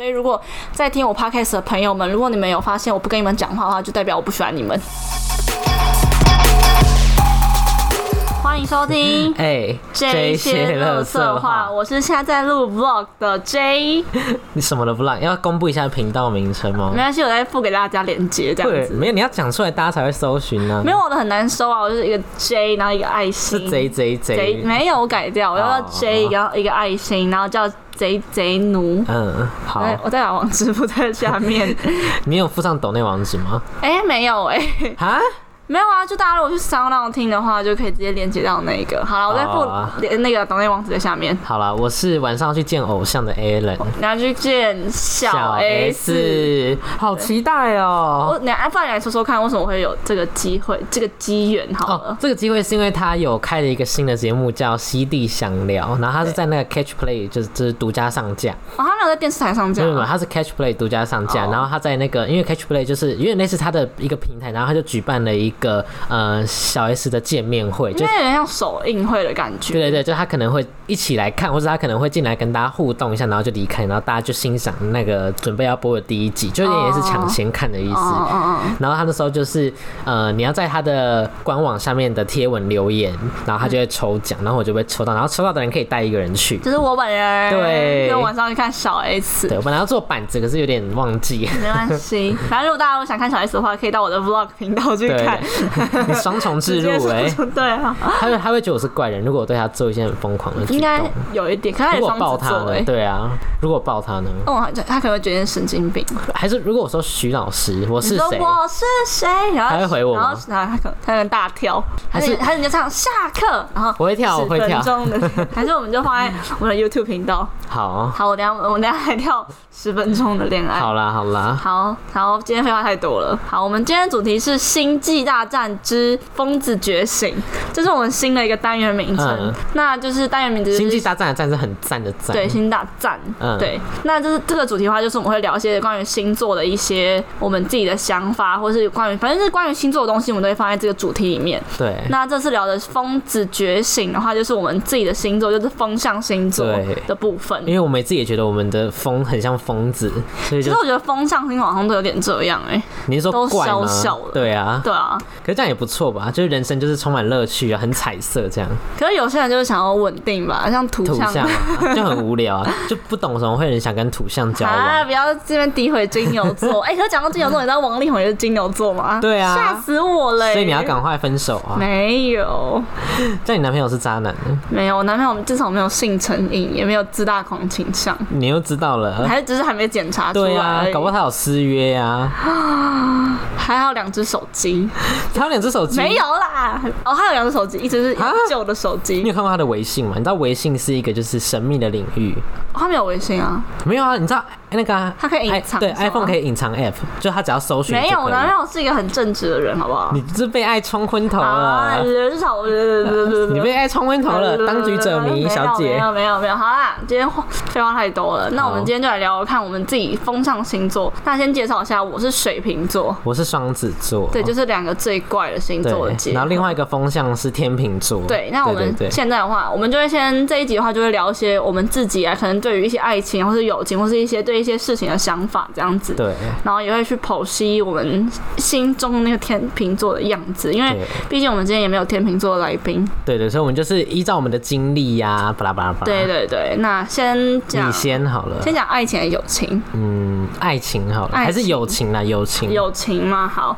所以如果在听我 podcast 的朋友们，如果你们有发现我不跟你们讲话的话，就代表我不喜欢你们。欢迎收听哎 J 些乐色话，我是现在在录 vlog 的 J，你什么都不让，要公布一下频道名称吗没？关系，我再附给大家连接这样，子。没有，你要讲出来，大家才会搜寻呢。没有我的很难搜啊，我就是一个 J，然后一个爱心。是 J J J J，没有我改掉，我要哦 J，然后一个爱心，然后叫贼贼奴。嗯，好，我再把网址附在下面。你有附上抖内网址吗？哎、没有哎、啊，没有啊，就大家如果去商浪听的话，就可以直接连接到那个。好了，我再附连那个抖内网址在下面。好了，我是晚上去见偶像的 Alan，你要去见小 S。好期待哦。我你来，不然你来说说看，为什么会有这个机会、这个机缘？好了，哦，这个机会是因为他有开了一个新的节目叫《西地详聊》，然后他是在那个 Catch Play 就是就是独家上架，哦，他没有在电视台上架没有没有，啊。他是 Catch Play 独家上架，哦然后他在那个因为 Catch Play 就是因为那是他的一个平台，然后他就举办了一个呃小 S 的见面会，就有点像首映会的感觉。对对对，就他可能会一起来看，或者他可能会进来跟大家互动一下，然后就离开，然后大家就欣赏那个准备要播的第一集，就有点也是抢先看的意思。然后他那时候就是，呃，你要在他的官网下面的贴文留言，然后他就会抽奖，然后我就被抽到，然后抽到的人可以带一个人去。就是我本人。对就晚上去看小 S。对，我本来要做板子，可是有点忘记。没关系，反正如果大家如果想看小 S 的话，可以到我的 Vlog 频道去看。你双重置入对啊，他会他会觉得我是怪人，如果我对他做一些很疯狂的举应该。有一点，可是他如也果抱他双子座哎呢？。对啊，如果抱他呢？哦，他可能会觉得神经病。还是如果我说徐老师，我你是谁？说我是谁？然后他会回我吗然后然后他可能他可能大跳，还还是是还是你就唱下课，然后我会跳我会跳10分钟的，还是我们就放在 我们的 YouTube 频道。好，好，我等一下我等一下来跳十分钟的恋爱。好啦，好啦，好，好，今天废话太多了。好，我们今天的主题是《星际大战之疯子觉醒》，这是我们新的一个单元名称。嗯那就是单元名字、就是星际大战的战是很赞的赞。对，星大战，嗯对，那就是这个主题的话，就是我们会聊一些关于星座的一些我们自己的想法，或是关于反正是关于星座的东西，我们都会放在这个主题里面。对那这次聊的疯子觉醒的话，就是我们自己的星座，就是风象星座的部分。因为我们自己也觉得我们的风很像疯子，所以其实我觉得风象星座好像都有点这样哎、你是说都怪吗小小的？对啊，对啊，可是这样也不错吧？就是人生就是充满乐趣啊，很彩色这样。可是有些人就是想要稳定吧，像土土象象啊，就很无聊啊，就不懂什么会有人想跟土象交啊，往。不要这边诋毁金牛座。哎、可是讲到金牛座，你知道王力宏也是金牛座吗？对啊吓死我了、所以你要赶快分手啊！没有，但你男朋友是渣男，没有，我男朋友至少没有性成瘾，也没有自大狂倾向，你又知道了。还是只是还没检查出对来而已，啊搞不好他有私约啊，还有两只手机，他有两只手机。没有啦。哦，他有两只手机，一只是啊旧的手机你，有看过他的微信吗？你知道微信是一个就是神秘的领域。哦他没有微信啊，没有啊，你知道那个、啊、它可以隐 i- 对是吗，iPhone 可以隐藏 App，就他只要搜寻没有，就可以我男朋友是一个很正直的人，好不好？你是被爱冲昏头啊，了，人少，你被爱冲昏头了，当局者迷，小姐没姐。有没有没有，好啦，今天话废话太多了，那我们好今天就来聊聊看我们自己风向星座。那先介绍一下，我是水瓶座，我是双子座，对，就是两个最怪的星座的结，合。然后另外一个风向是天秤座。对，那我们对对现在的话，我们就会先这一集的话，就会聊一些我们自己啊，可能对于一些爱情或是友情，或是一些对一些事情的想法这样子。对然后也会去剖析我们心中那个天秤座的样子，因为毕竟我们今天也没有天秤座的来宾。对对，所以我们就是依照我们的经历呀，巴拉巴拉巴拉。对，对对，那先讲你先好了。先讲爱情还是友情？嗯，爱情好了，还是友情啦？友情。友情吗？好，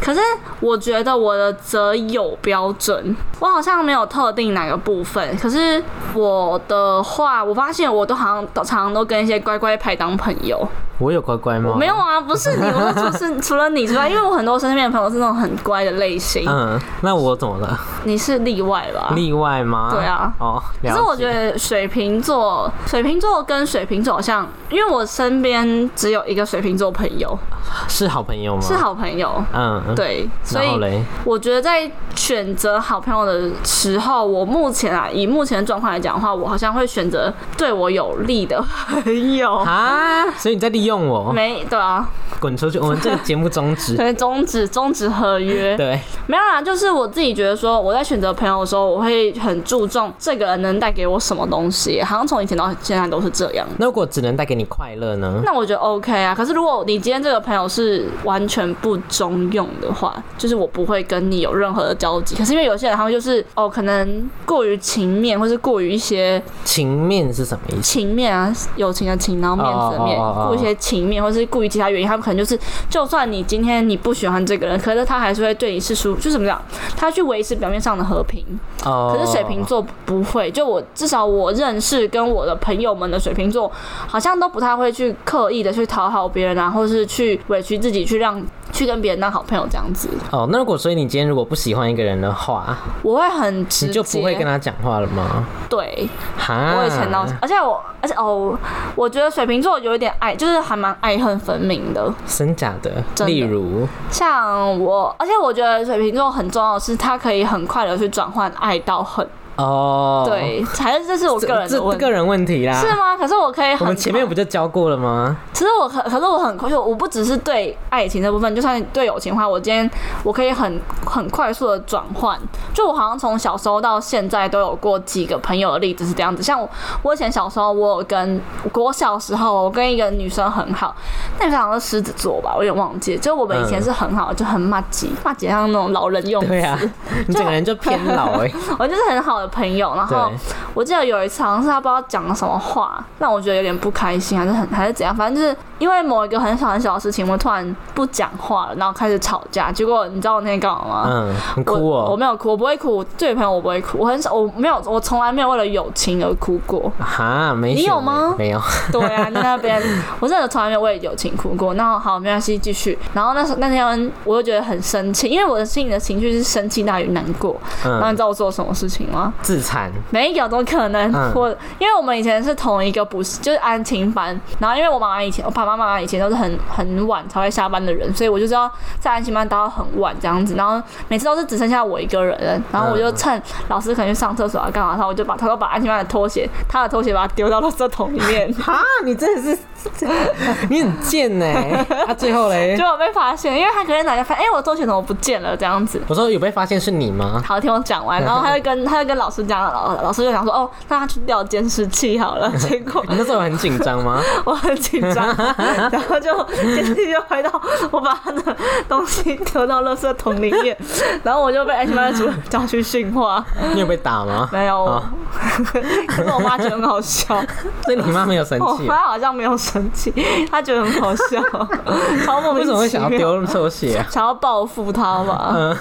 可是我觉得我的择友标准，我好像没有特定哪个部分。可是我的话，我发现我都好像都常常都跟一些乖乖牌当朋友。我有乖乖吗？没有。啊，不是你，我说就是除了你之外，因为我很多身边的朋友是那种很乖的类型，嗯，那我怎么了？你是例外吧？例外吗？对啊哦，可是我觉得水瓶座，水瓶座跟水瓶座好像，因为我身边只有一个水瓶座朋友，是好朋友吗？是。好朋友。嗯，嗯。对，所以我觉得在选择好朋友的时候，我目前啊，以目前的状况来讲的话，我好像会选择对我有利的朋友。啊，所以你在利用我，没对啊，滚出去！我们这个节目终止。对，终止终止合约。对，没有啦，就是我自己觉得说，我在选择朋友的时候，我会很注重这个人能带给我什么东西，好像从以前到现在都是这样。那如果只能带给你快乐呢？那我觉得 OK 啊。可是如果你今天这个朋友是完全不中用的话，就是我不会跟你有任何的交集。可是因为有些人他们就是哦，可能过于情面，或是过于一些情面是什么意思？情面啊，友情的情，然后面子的面，哦哦哦哦顾一些情面，或是故于其他原因，他们可能就是，就算你今天你不喜欢这个人，可是他还是会对你是舒，就怎么讲，他去维持表面上的和平。哦，可是水瓶座不会，就我至少我认识跟我的朋友们的水瓶座，好像都不太会去刻意的去讨好别人啊，或是去委屈自己去让去跟别人当好朋友这样子。哦，那如果所以你今天如果不喜欢一个人的话，我会很直接，你就不会跟他讲话了吗？对。哈，我以前到，而且我，而且哦，我觉得水瓶座有一点爱，就是还蛮爱恨分明的。真假的例如，像我，而且我觉得水瓶座很重要的是，他可以很快的去转换爱到恨。哦，对，还是这是我，个人的个人问题啦。是吗？可是我可以很。我们前面不就教过了吗？其实我可，可是我很快，就我不只是对爱情这部分，就算对友情的话，我今天我可以很很快速的转换。就我好像从小时候到现在都有过几个朋友的例子是这样子。像我，我以前小时候，我有跟我小时候，我跟一个女生很好，那女生好像是狮子座吧，我有点忘记了。就我们以前是很好，就很骂吉，骂吉像那种老人用词。对啊，你整个人就偏老哎、我就是很好的朋友，然后我记得有一次好像是他不知道讲了什么话，让我觉得有点不开心，还是很还是怎样，反正就是因为某一个很小很小的事情，我突然不讲话了，然后开始吵架。结果你知道我那天干嘛吗？嗯，很酷我。没有哭，我不会哭。这位朋友我不会哭，我很少，我没有，我从来没有为了友情而哭过。哈，没你有吗没有，对啊，你那边我真的从来没有为友情哭过。那好，没关系，继续。然后那时候那天我就觉得很生气，因为我的心里的情绪是生气大于难过。然后嗯，你知道我做了什么事情吗？自残，没有，怎么可能？嗯我因为我们以前是同一个补习，就是安亲班。然后因为我妈妈以前，我爸爸妈妈以前都是很很晚才会下班的人，所以我就知道在安亲班待到很晚这样子。然后每次都是只剩下我一个人，然后我就趁老师可能去上厕所啊干嘛，然后我就把偷偷把安亲班的拖鞋，他的拖鞋把它丢到垃圾桶里面。哈，你真的是，你很贱呢。他最后嘞结，果被发现，因为他隔天打电话发现，哎、我拖鞋怎么不见了？这样子。我说有被发现是你吗？好，听我讲完，然后他就跟他就跟老师讲，老老师就想说，哦，那他去调监视器好了。结果你那时候很紧张吗？我很紧张，然后就监视器就回到我把他的东西丢到垃圾桶里面，然后我就被 H 班的主任叫去训话。你有被打吗？没有啊，可是我妈觉得很好笑，所以你妈没有生气我气？妈好像没有生气，她觉得很好笑，超莫名为什么会，想要丢拖鞋啊？想要报复他吧？嗯，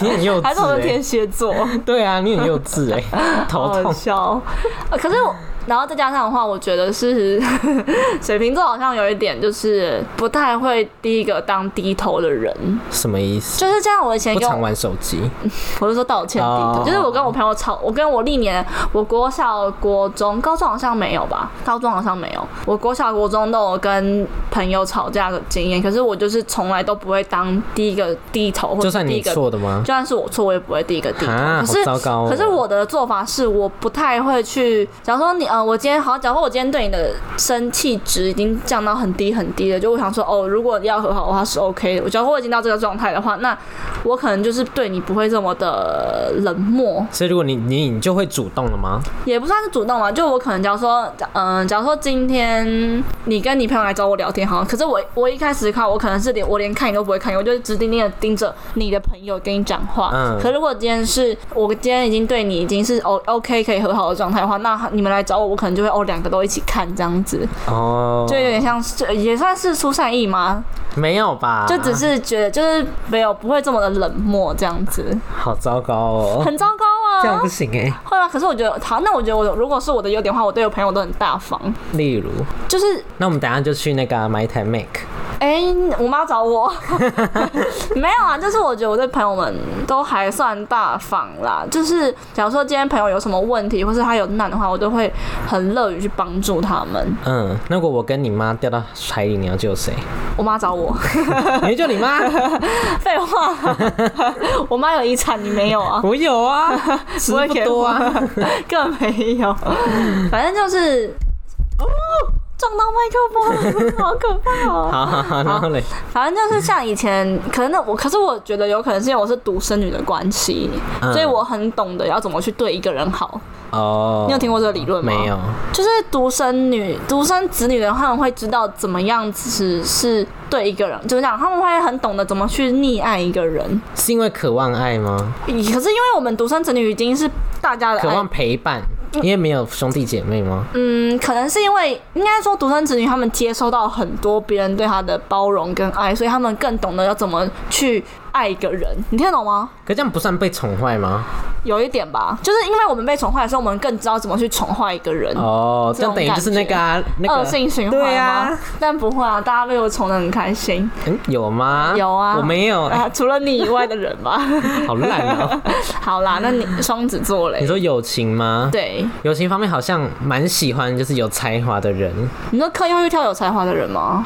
你很幼还是我稚哎是天。蝎座？对啊，你很幼稚哎，头痛。笑。呃可是我，然后再加上的话，我觉得是 水瓶座好像有一点就是不太会第一个当低头的人，什么意思？就是这样。我以前不常玩手机。我就说道歉低头，哦就是我跟我朋友吵，我跟我历年，我国小、国中、高中好像没有吧，高中好像没有。我国小、国中都有跟朋友吵架的经验，可是我就是从来都不会当第一个低头，或就算你者第一个错的吗就？算是我错，我也不会第一个低头。啊，可是糟糕哦。可是我的做法是，我不太会去，假如说你，呃，我今天好，假如说我今天对你的生气值已经降到很低很低了，就我想说，哦，如果要和好的话是 OK 的。我假如说我已经到这个状态的话，那我可能就是对你不会这么的冷漠，所以如果你你你就会主动了吗？也不算是主动嘛。就我可能假如说，嗯、假如说今天你跟你朋友来找我聊天，好，可是我我一开始看，我可能是连我连看你都不会看你，我就直盯盯的盯着你的朋友跟你讲话。嗯可如果今天是我今天已经对你已经是 O OK 可以和好的状态的话，那你们来找我，我可能就会哦两个都一起看这样子，哦，就有点像是就也算是出善意吗？没有吧？就只是觉得就是没有不会这么的冷漠这样子，好糟糕哦，很糟糕啊。这样不行哎。会啊？可是我觉得好，那我觉得我如果是我的优点的话，我对我朋友都很大方，例如，就是那我们等下就去那个啊买一台 Mac。哎、我妈找我，没有啊，就是我觉得我对朋友们都还算大方啦。就是假如说今天朋友有什么问题，或是他有难的话，我都会很乐于去帮助他们。嗯，那如果我跟你妈掉到海里，你要救谁？我妈找我，你会救你妈？废话，我妈有遗产，你没有啊？我有啊，吃不不会多啊。，根本没有。反正就是，撞到麦克风，好可怕哦！好好好，然后嘞，反正就是像以前，可能那我，可是我觉得有可能是因为我是独生女的关系，嗯所以我很懂得要怎么去对一个人好。哦，你有听过这个理论吗？没有？就是独生女、独生子女的话，他们会知道怎么样子是对一个人，就是这样，他们会很懂得怎么去溺爱一个人。是因为渴望爱吗？可是因为我们独生子女已经是大家的爱渴望陪伴，因为没有兄弟姐妹吗？嗯，可能是因为应该说独生子女他们接收到很多别人对他的包容跟爱，所以他们更懂得要怎么去爱一个人。你听得懂吗？可这样不算被宠坏吗？有一点吧，就是因为我们被宠坏的时候，我们更知道怎么去宠坏一个人。哦，这样等于就是那个啊，那恶性循环对吗？啊，但不会啊，大家被我宠得很开心嗯，有吗？有啊我没有，哎啊，除了你以外的人吧。好烂哦。好啦，那你双子座嘞？你说友情吗？对，友情方面好像蛮喜欢，就是有才华的人。你说刻意会去挑有才华的人吗？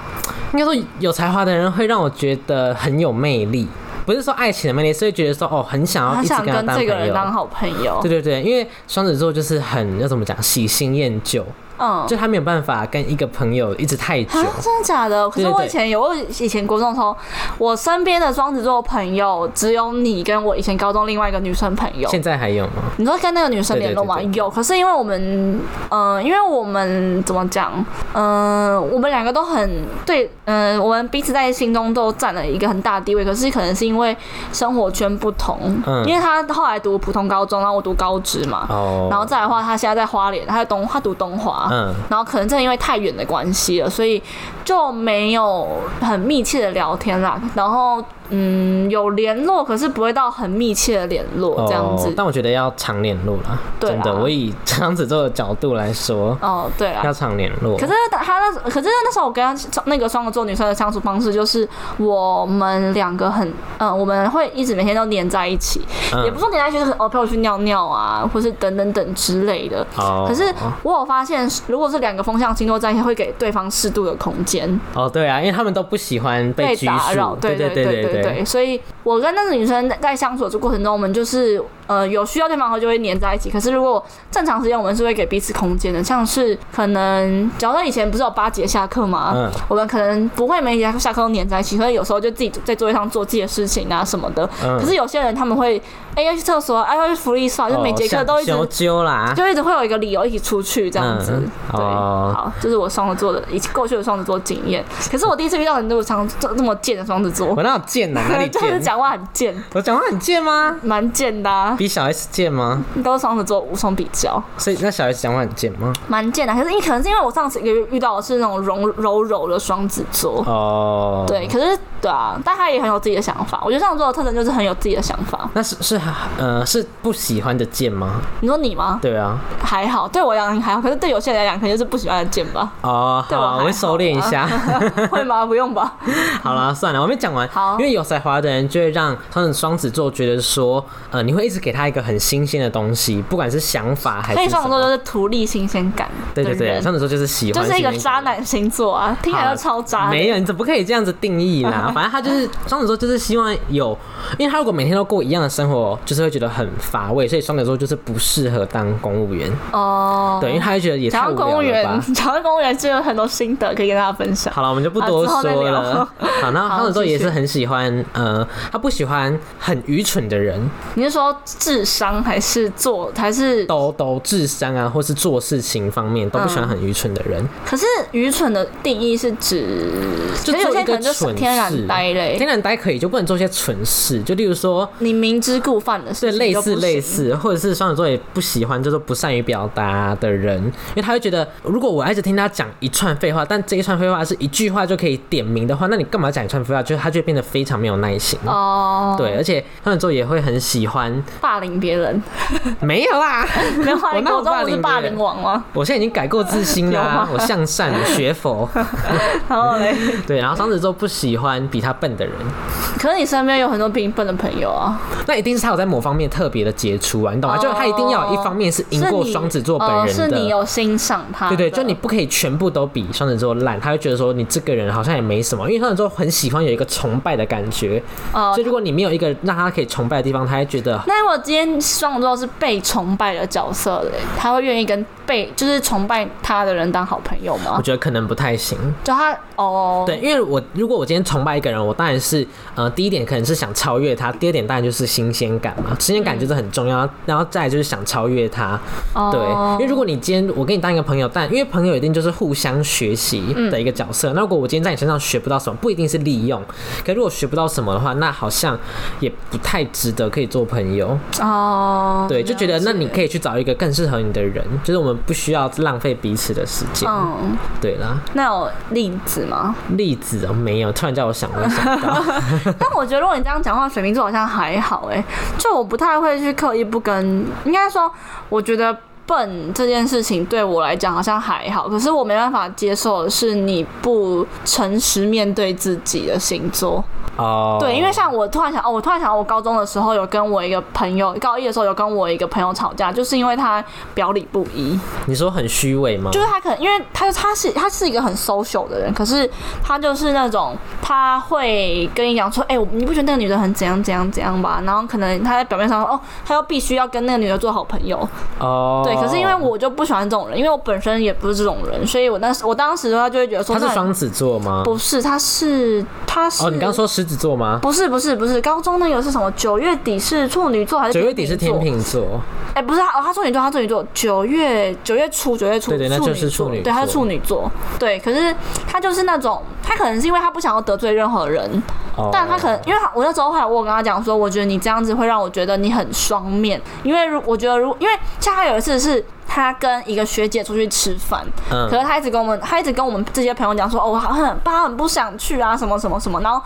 应该说有才华的人会让我觉得很有魅力，不是说爱情的魅力，是会觉得说哦，很想要他一直跟这。个人当好朋友。对对对，因为双子座就是很要怎么讲，喜新厌旧，嗯，就他没有办法跟一个朋友一直太久。啊，真的假的？可是我以前有，我以前国中的时候，我身边的双子座朋友只有你跟我以前高中另外一个女生朋友。现在还有吗？你说跟那个女生联络吗？有，可是因为我们，嗯、因为我们怎么讲，嗯、我们两个都很对，嗯、我们彼此在心中都占了一个很大的地位。可是可能是因为生活圈不同，嗯因为他后来读普通高中，然后我读高职嘛，哦，然后再来的话，他现在在花莲，他在东，他读东华，嗯，然后可能正因为太远的关系了，所以就没有很密切的聊天啦。然后嗯，有联络，可是不会到很密切的联络这样子哦。但我觉得要常联络啦，对真的，啊我以双子座的角度来说，哦，对啊要。常联络。可是他那，可是那时候我跟他那个双子座女生的相处方式，就是我们两个很，嗯，我们会一直每天都黏在一起，嗯也不是说黏在一起，就是哦陪我去尿尿啊，或是等等等之类的。哦，可是我有发现，如果是两个风向星座在一起，会给对方适度的空间。哦，对啊，因为他们都不喜欢被拘打扰，对对对对对对，所以我跟那个女生在相处的过程中，我们就是呃有需要对方的时候就会黏在一起。可是如果正常时间，我们是会给彼此空间的，像是可能，假如说以前不是有八节下课吗？嗯我们可能不会每节下课都黏在一起，所以有时候就自己在座位上做自己的事情啊什么的。嗯可是有些人他们会，哎、要去厕所，哎、要去福利社，就每节课都一直。哦揪啦。就一直会有一个理由一起出去这样子，嗯对，哦好，这是我双子座的以前过去的双子座经验。可是我第一次遇到很多双这这么贱的双子座，我那有贱呐？哪里 就是贱？讲话很贱，我讲话很贱吗？蛮贱的、啊，比小 S 贱吗？都是双子座无从比较，所以那小 S 讲话很贱吗？蛮贱的。可是你可能是因为我上次一个月遇到的是那种柔柔柔的双子座，哦，对，，可是对啊，但他也很有自己的想法。我觉得双子座的特征就是很有自己的想法。那是是呃是不喜欢的贱吗？你说你吗？对啊，还好，对我来讲还好，可是对有些人来讲，可能就是不喜欢的贱吧？哦，对我还好我会收敛一下。会吗？不用吧？好了，算了，我没讲完。好因为有才华的人就会让他们双子座觉得说，呃，你会一直给他一个很新鲜的东西，不管是想法还所以是。双子座就是图利新鲜感，对对对，双子座就是喜欢就是一个渣男星座啊，听起来就超渣。没有，你怎么可以这样子定义啦？反正他就是双子座，就是希望有，因为他如果每天都过一样的生活，就是会觉得很乏味，所以双子座就是不适合当公务员。哦，对，因为他会觉得也太讲无到公务员 讲到公务员就有很多心得可以跟大家分享。好了，我们就不多说聊了。好，那好双子座也是很喜欢，呃，他不喜欢很愚蠢的人，你是说智商还是做还是？都都智商啊，或是做事情方面都不喜欢嗯很愚蠢的人。可是愚蠢的定义是指，就做一个些可能就是天然呆嘞天。然呆可以，就不能做一些蠢事，就例如说。你明知故犯的事对，情类似。类似，或者是双子座也不喜欢，就是不善于表达的人，因为他会觉得，如果我一直听他讲一串废话，但这一串废话是一句话就可以点名的话，那你干嘛讲一串废话？就是他就会变得非常没有耐心。哦，对，而且双子座也会很喜欢，霸凌别人，没有啦，没有啊？我哪有你国中不是霸凌王吗？我现在已经改过自新有啦，我向善学佛。然后嘞，对，然后双子座不喜欢比他笨的人，可是你身边有很多比你笨的朋友啊，那一定是他有在某方面特别的杰出啊，你懂吗？哦就他一定要有一方面是赢过双子座本哦人的。是你有欣赏他的，对对，就你不可以全部都比双子座烂，他会觉得说你这个人好像也没什么，因为双子座很喜欢有一个崇拜的感觉，哦所以如果你没有一个让他可以崇拜的地方，他会觉得果今天双子座是被崇拜的角色嘞，他会愿意跟被就是崇拜他的人当好朋友吗我？觉得可能不太行。就他哦，对，因为我如果我今天崇拜一个人，我当然是呃第一点可能是想超越他，第二点当然就是新鲜感嘛，新鲜感就是很重要，然后再来就是想超越他。哦对，因为如果你今天我跟你当一个朋友，但因为朋友一定就是互相学习的一个角色。那如果我今天在你身上学不到什么，不一定是利用，可如果学不到什么的话，那好像也不太值得可以做朋友。哦，对，就觉得那你可，以去找一个更适合你的人，就是我们不需要浪费彼此的时间。嗯，对啦，那有例子吗？例子哦没有，突然叫我想，我想到。但我觉得如果你这样讲话，水瓶座好像还好哎，就我不太会去刻意不跟，应该说，我觉得。笨这件事情对我来讲好像还好，可是我没办法接受的是你不诚实面对自己的星座。哦，对，因为像我突然想，哦，我突然想，我高中的时候有跟我一个朋友，高一的时候有跟我一个朋友吵架，就是因为他表里不一，你说很虚伪吗？就是他可能因为他他是他是一个很 social 的人，可是他就是那种他会跟你讲说，哎、我你不觉得那个女的很怎样怎样怎样吧？然后可能他在表面上说，哦，他又必须要跟那个女的做好朋友，哦，对。可是因为我就不喜欢这种人，因为我本身也不是这种人，所以我那时我当时的话就会觉得说，他是双子座吗？不是，他是他是哦，你刚刚说狮子座吗？不是不是不是，高中那个是什么？九月底是处女座还是九月底是天秤座？哎、不是他哦，他处女座，他处女座，九月九月初，九月初，对对那就是处处女对，他是处女座，对。可是他就是那种，他可能是因为他不想要得罪任何人，哦，但他可能因为他我那时候后来我跟他讲说，我觉得你这样子会让我觉得你很双面，因为如我觉得如因为像他有一次是他跟一个学姐出去吃饭，嗯可是他一直跟我们，他一直跟我们这些朋友讲说，哦，我很他很不想去啊，什么什么什么。然后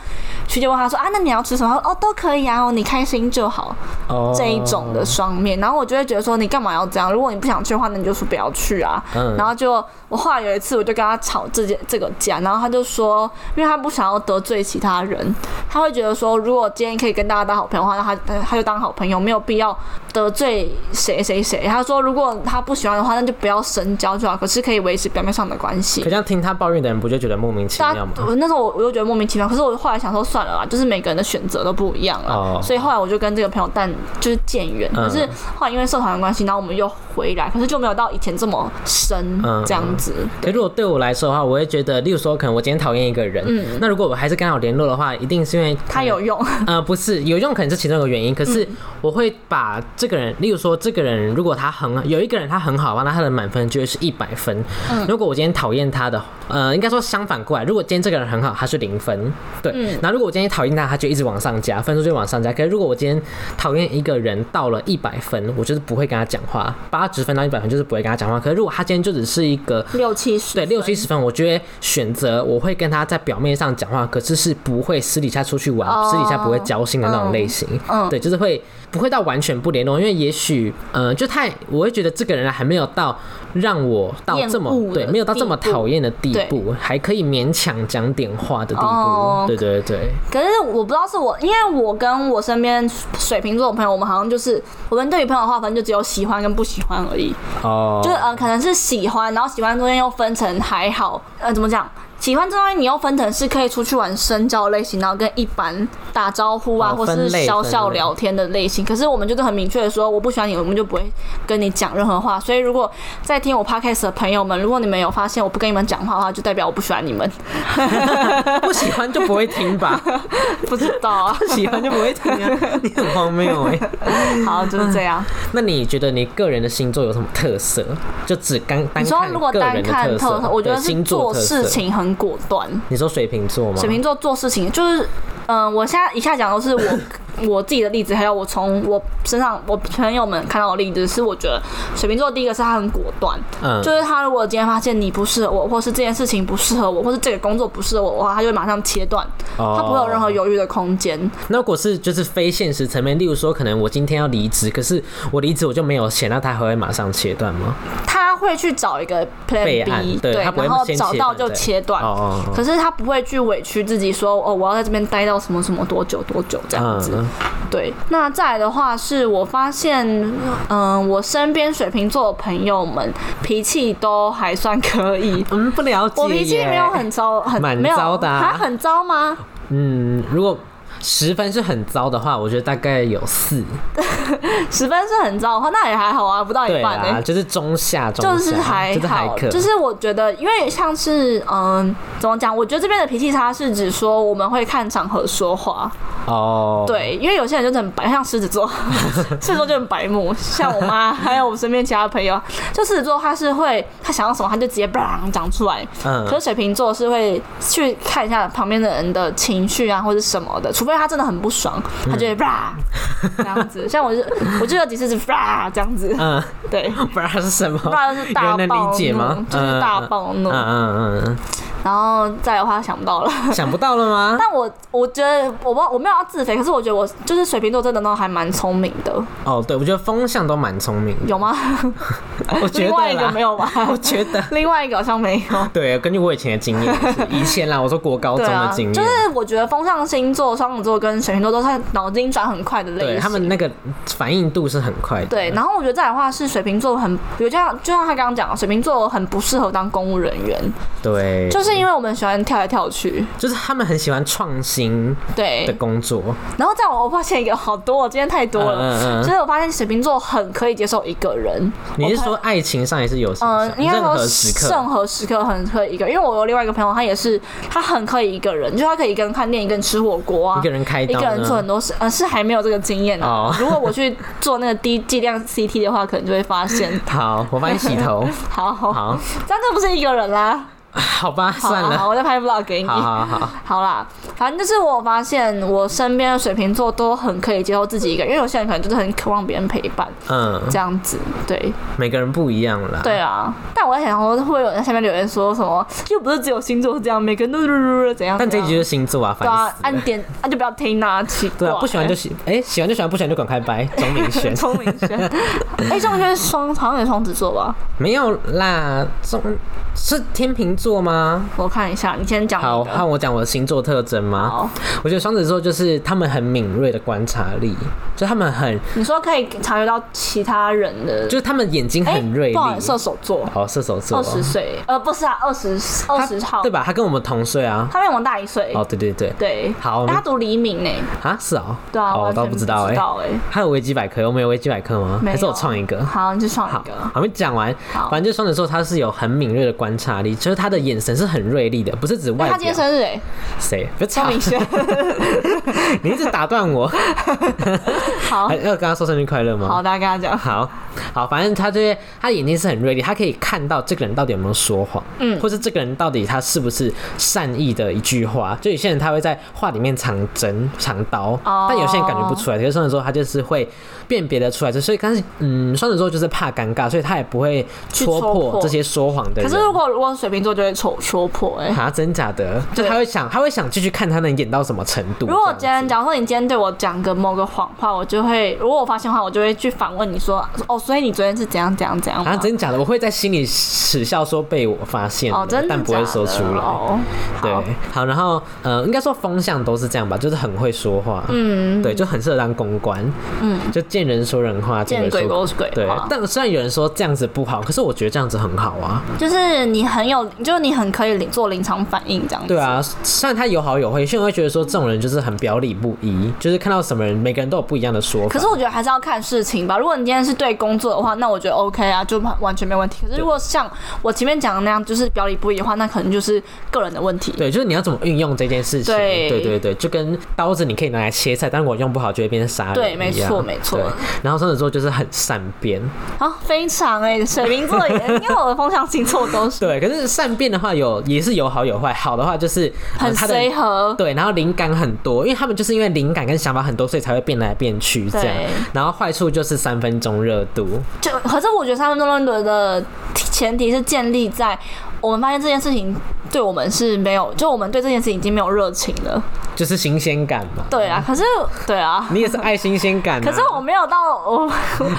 学姐问他说，啊，那你要吃什么？哦，都可以啊，哦，你开心就好。哦这一种的双面，然后我就会觉得说，你干嘛要这样？如果你不想去的话，那你就说不要去啊。嗯然后就我后来有一次，我就跟他吵这件这个架，然后他就说，因为他不想要得罪其他人，他会觉得说，如果今天可以跟大家当好朋友的话，那他他就当好朋友，没有必要得罪谁谁谁。他说，如果他不喜欢的话，那就不要深交就好，可是可以维持表面上的关系可。这样听他抱怨的人，不就觉得莫名其妙吗？我那时候我我就觉得莫名其妙，可是我后来想说算了啦，就是每个人的选择都不一样了，哦所以后来我就跟这个朋友但就是渐远。嗯可是后来因为社团的关系，然后我们又回来，可是就没有到以前这么深嗯这样子。可如果对我来说的话，我会觉得，例如说，可能我今天讨厌一个人，嗯那如果我还是跟他有联络的话，一定是因为他有用，呃，不是有用，可能是其中一个原因。可嗯是我会把这个人，例如说，这个人如果他很有一个人他很好的话，那他的满分就会是一百分。嗯如果我今天讨厌他的，呃，应该说相反过来，如果今天这个人很好，他是零分。对，嗯那如果我今天讨厌他，他就一直往上加，分数就往上加。可是如果我今天讨厌一个人到了一百分，我就是不会跟他讲话，八十分到一百分就是不会跟他讲话。可是如果他今天就只是一个六七十，对，六七十分，我就会选择我会跟他在表面上讲话，可是是不会私底下出去玩，哦私底下不会交心的那种类型。嗯对，就是会不会到完全不联络，因为也许呃，就太我会觉得这个人还没有到让我到这么对，没有到这么讨厌的地步，还可以勉强讲点话的地步。哦对对对，可是我不知道是我，因为我跟我身边水瓶座的朋友，我们好像就是我们对于朋友的划分就只有喜欢跟不喜欢而已。哦，就是呃，可能是喜欢，然后喜欢中间又分成还好，呃，怎么讲？喜欢这东西你又分成是可以出去玩深交类型，然后跟一般打招呼啊，哦或是分类小小聊天的类型。可是我们就是很明确的说，我不喜欢你，我们就不会跟你讲任何话。所以如果在听我 podcast 的朋友们，如果你们有发现我不跟你们讲话的话，就代表我不喜欢你们。不喜欢就不会听吧，不知道啊，不喜欢就不会听啊，你很荒谬哎、好，就是这样。那你觉得你个人的星座有什么特色？就只单单你说看如果单个人的特看特色，我觉得是做星座事。情很果断。你说水瓶座吗？水瓶座做事情就是，嗯、我现在以下讲都是我我自己的例子，还有我从我身上我朋友们看到的例子，是我觉得水瓶座第一个是他很果断，嗯，就是他如果今天发现你不适合我，或是这件事情不适合我，或是这个工作不适合我的话，他就会马上切断，哦他不会有任何犹豫的空间。那如果是就是非现实层面，例如说，可能我今天要离职，可是我离职我就没有钱，那他还会马上切断吗？他会去找一个备 Plan 案 B，对他不会然后先找到就切断。哦哦哦可是他不会去委屈自己说哦，我要在这边待到什么什么多久多久这样子。嗯，对，那再来的话是我发现，嗯、我身边水瓶座的朋友们脾气都还算可以。嗯，不了解。我脾气没有很糟，很蛮没有糟的啊他很糟吗？嗯，如果十分是很糟的话，我觉得大概有四。十分是很糟的话，那也还好啊，不到一半呢、啦，就是中下中下，就是还就是还好，就是我觉得，因为像是嗯，怎么讲？我觉得这边的脾气差是指说我们会看场合说话，哦，对，因为有些人就很白，像狮子座，狮子座就很白目，像我妈 还有我身边其他朋友，就狮子座他是会他想要什么他就直接砰讲出来，嗯。可是水瓶座是会去看一下旁边的人的情绪啊或者什么的，除非他真的很不爽，他就会啪这样子。像我就我就有几次是啪这样子，嗯，对，不然是什么？不然就是大暴怒？就是大暴怒。嗯嗯嗯然后再的话想不到了。嗯，想不到了吗？但我我觉得我不我没有要自肥，可是我觉得我就是水瓶座真的都还蛮聪明的，哦，对，我觉得风向都蛮聪明，有吗？我觉得另外一个没有吧？我觉得。另外一个好像没有。对，根据我以前的经验，以前啦，我说国高中的经验，就是我觉得风象星座、双子座跟水瓶座都是脑筋转很快的类型。对他们那个反应度是很快的。对，然后我觉得再来的话是水瓶座很，比如就像，就像他刚刚讲的，水瓶座很不适合当公务人员，对，就是因为我们喜欢跳来跳去。就是他们很喜欢创新对的，工作，然后在我我发现一个好多，今天太多了。嗯嗯嗯就是我发现水瓶座很可以接受一个人。你是我说爱情上也是有形嗯，应该说何时刻任何时刻很可以一个，因为我有另外一个朋友，他也是他很可以一个人，就他可以一个人看电影，一个人吃火锅啊，一个人开刀一个人做很？多事，呃，是还没有这个经验啊。哦 如果我去做那个低剂量 CT 的话，可能就会发现，好，我帮你洗头。好，好，这样就不是一个人啦。好吧，好好好，算了。我再拍 vlog 给你。好好好，好啦，反正就是我发现我身边的水瓶座都很可以接受自己一个人，因为有些人可能就是很渴望别人陪伴嗯，这样子。对每个人不一样啦。对啊，但我在想说，会有人在下面留言说什么？又不是只有星座是这样，每个人都是怎样？怎样但这一集就是星座啊，对啊。按点那就不要听啦，奇怪。对啊，不喜欢就喜，哎、喜欢就喜欢，不喜欢就赶快掰。钟明轩聪明轩。哎，钟明轩是双好像也双子座吧？没有啦，钟是天秤座吗？我看一下，你先讲好，你的。换我讲我的星座特征吗？好，我觉得双子座就是他们很敏锐的观察力，就他们很，你说可以察觉到其他人的，就是他们眼睛哎很锐利。射手座，好，射手座二十岁，呃，不是啊，二十二十号，对吧？他跟我们同岁啊。他比我们大一岁。哦，对对对，对，好哎他读黎明呢。啊，是哦。对啊，哦，我倒不知道哎、知道哎。还有维基百科，我们有维基百科吗？还是我创一个？好，你就创一个。，好还没讲完。反正就双子座，他是有很敏锐的观察力，就是他的眼神是很锐利的，不是指外表。哎他今天生日哎，谁？别吵！钟明轩。你一直打断我。好要跟他说生日快乐吗？好，大家跟他讲。好好，反正他这些，他的眼睛是很锐利，他可以看到这个人到底有没有说谎，嗯或是这个人到底他是不是善意的一句话。就有些人他会在话里面藏针、藏刀，哦但有些人感觉不出来。可是双子座他就是会辨别的出来，所以但是嗯，双子座就是怕尴尬，所以他也不会戳破破这些说谎的人。可是如果如果水瓶座就会戳戳破哎。啊，真假的？就他会想，他会想继续看他能演到什么程度。如果今天假如说你今天对我讲个某个谎话，我就会，如果我发现的话，我就会去反问你说，哦，所以你昨天是怎样怎样怎样吗？啊，真假的，我会在心里耻笑说被我发现了哦，真的但不会说出来。哦，对好，然后呃，应该说风向都是这样吧，就是很会说话，嗯，对，就很适合当公关，嗯，就见人说人话，见鬼说说鬼对，但虽然有人说这样子不好，可是我觉得这样子很好啊。就是你很有，就是你很可以临做临场反应这样子。对啊，虽然他有好有坏，有些人会觉得说这种人就是很表里不一，就是看到什么人，每个人都有不一样的说法。可是我觉得还是要看事情吧。如果你今天是对工作的话，那我觉得 OK 啊，就完全没问题。可是如果像我前面讲的那样，就是表里不一的话，那可能就是个人的问题。对，就是你要怎么运用这件事情。对对对对，就跟刀子你可以拿来切菜，但如果用不好就会变成杀人对没错没错然后双子座就是很善变，啊，非常哎、水瓶座也，因为我的风象星座都是对，可是善变的话有也是有好有坏，好的话就是呃很随和。对，然后灵感很多，因为他们就是因为灵感跟想法很多，所以才会变来变去这样。然后坏处就是三分钟热度，就可是我觉得三分钟论的前提是建立在我们发现这件事情对我们是没有，就我们对这件事情已经没有热情了。就是新鲜感嘛。对啊，可是对啊，你也是爱新鲜感、啊，可是我没有到我，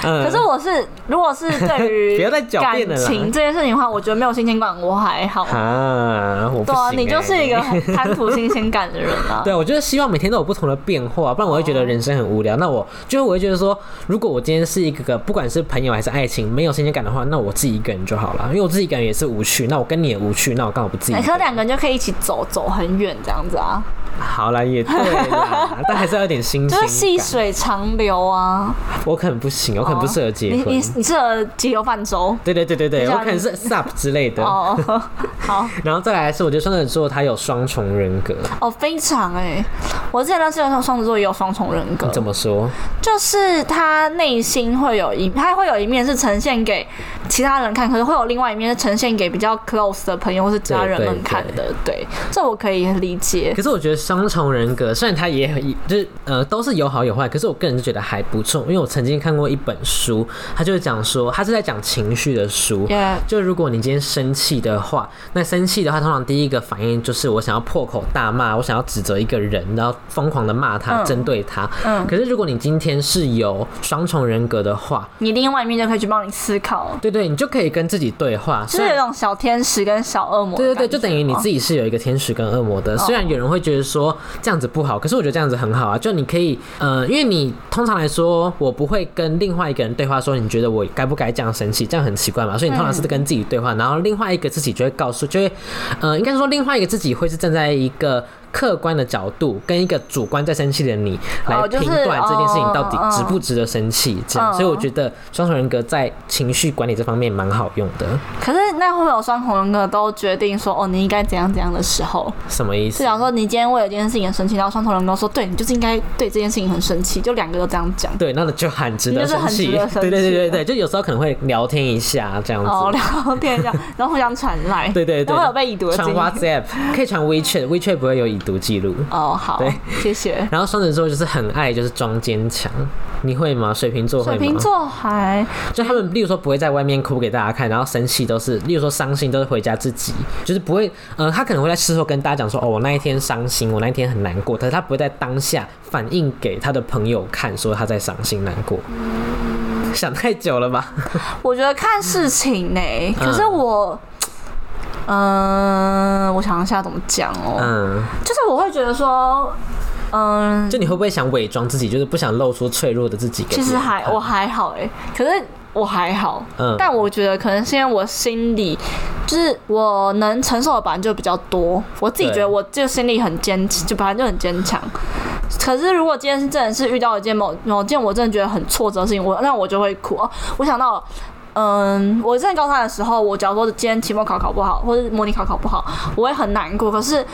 嗯 可是我是如果是对于 不要再狡感辩了啦情这件事情的话，我觉得没有新鲜感我还好。啊，我不对啊，行你就是一个欸。很 贪图新鲜感的人啊。对，我就是希望每天都有不同的变化，不然我会觉得人生很无聊。那我就是我会觉得说，如果我今天是一个个不管是朋友还是爱情没有新鲜感的话，那我自己一个人就好了，因为我自己一个人也是无趣。那我跟跟你也无趣，那我刚好不自己？可是两个人就可以一起走走很远这样子啊，好啦，也对啦，但还是要有点新就是细。水长流啊。我可能不行，我可能不适合结婚你你。你适合急流泛舟。对对对对对，我可能是 SUP 之类的。哦，好然后再来是，我觉得双子座他有双重人格，哦，非常哎、我之前认识的双子座也有双重人格，怎么说？就是他内心会有一，他会有一面是呈现给其他人看，可是会有另外一面是呈现给比较 close 的朋友或是家人们看的。对，这我可以理解。可是我觉得双重人格，虽然他也很就是呃都是有好有坏，可是我个人是觉得还不错，因为我曾经看过一本书，他就是讲说，他是在讲情绪的书。就如果你今天生气的话，那生气的话，通常第一个反应就是我想要破口大骂，我想要指责一个人，然后疯狂的骂他，嗯针对他。嗯可是如果你今天是有双重人格的话，你另外一面就可以去帮你思考，对对，你就可以跟自己对话，就是有一种小天使跟小恶魔。对对对，就等于你自。己是有一个天使跟恶魔的。虽然有人会觉得说这样子不好，可是我觉得这样子很好啊。就你可以，呃，因为你通常来说，我不会跟另外一个人对话说，你觉得我该不该这样生气，这样很奇怪嘛。所以你通常是跟自己对话，然后另外一个自己就会告诉，就会，呃，应该说另外一个自己会是站在一个。客观的角度跟一个主观在生气的你来评断这件事情到底值不值得生气，这样，嗯所以我觉得双重人格在情绪管理这方面蛮好用的。可是那会不会有双重人格都决定说哦，你应该怎样怎样的时候？什么意思是？想说你今天为了这件事情很生气，然后双重人格说对你就是应该对这件事情很生气，就两个都这样讲。对，那就很值得生气。对对对对对，就有时候可能会聊天一下这样子。哦，聊天一下，然后互相传来，对对对，都会有被已读的传。WhatsApp 可以传 WeChat，WeChat 不会有已读记录。哦，好对，谢谢。然后双子座就是很爱就是装坚强，你会吗？水瓶座会吗？水瓶座还就他们，例如说不会在外面哭给大家看，然后生气都是，例如说伤心都是回家自己，就是不会，呃，他可能会在事后跟大家讲说，哦，我那一天伤心，我那一天很难过，可是他不会在当下反映给他的朋友看，说他在伤心难过。想太久了吧？我觉得看事情呢、可是我，嗯、我想一下怎么讲哦、嗯，就是我会觉得说，嗯、就你会不会想伪装自己，就是不想露出脆弱的自己其？实还我还好哎、可是我还好，嗯但我觉得可能是因为我心里就是我能承受的本来就比较多，我自己觉得我这个心里很坚，就本来就很坚强。可是如果今天是真的是遇到一件某某件我真的觉得很挫折的事情，我那我就会哭。哦我想到了。嗯，我在高三的时候，我假如说今天期末考考不好，或者模拟考考不好，我会很难过。可是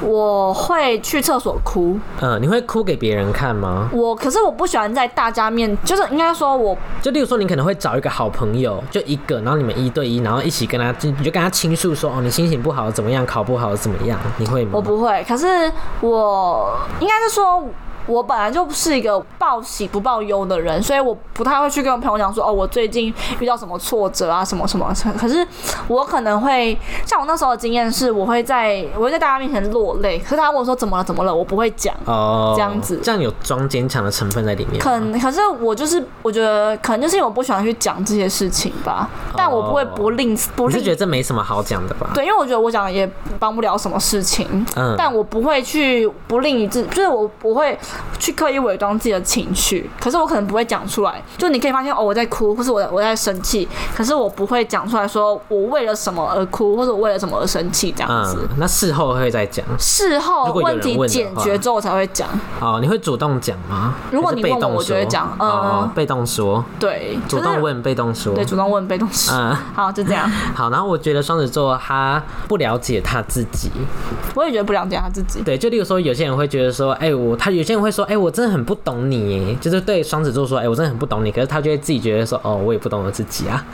我会去厕所哭，嗯，你会哭给别人看吗？我可是我不喜欢在大家面，就是应该说我就例如说，你可能会找一个好朋友，就一个，然后你们一对一，然后一起跟他，你就跟他倾诉说，哦，你心情不好怎么样，考不好怎么样，你会吗？我不会，可是我应该是说，我本来就是一个报喜不报忧的人，所以我不太会去跟我朋友讲说，哦，我最近遇到什么挫折啊，什么什么。可是我可能会，像我那时候的经验是，我会在我会在大家面前落泪，可是他问我说怎么了怎么了，我不会讲。哦，这样子这样有装坚强的成分在里面。可可是我就是我觉得可能就是因为我不喜欢去讲这些事情吧，但我不会不吝不吝你是觉得这没什么好讲的吧？对，因为我觉得我讲也帮不了什么事情，嗯但我不会去不吝于自，就是我不会去刻意伪装自己的情绪，可是我可能不会讲出来。就你可以发现哦，我在哭，或是我在我在生气，可是我不会讲出来说我为了什么而哭，或者我为了什么而生气这样子。嗯，那事后会再讲事后问题解决之后我才会讲。哦。你会主动讲吗？如果你问我我就会讲呃哦，被动说，对，主动问，被动说。对，主动问，被动说。嗯，好，就这样。好。然后我觉得双子座他不了解他自己，我也觉得不了解他自己。对，就例如说，有些人会觉得说，哎、我他有些人会会说，哎、我真的很不懂你，就是对双子座说，哎、我真的很不懂你，可是他就会自己觉得说，哦，我也不懂我自己啊。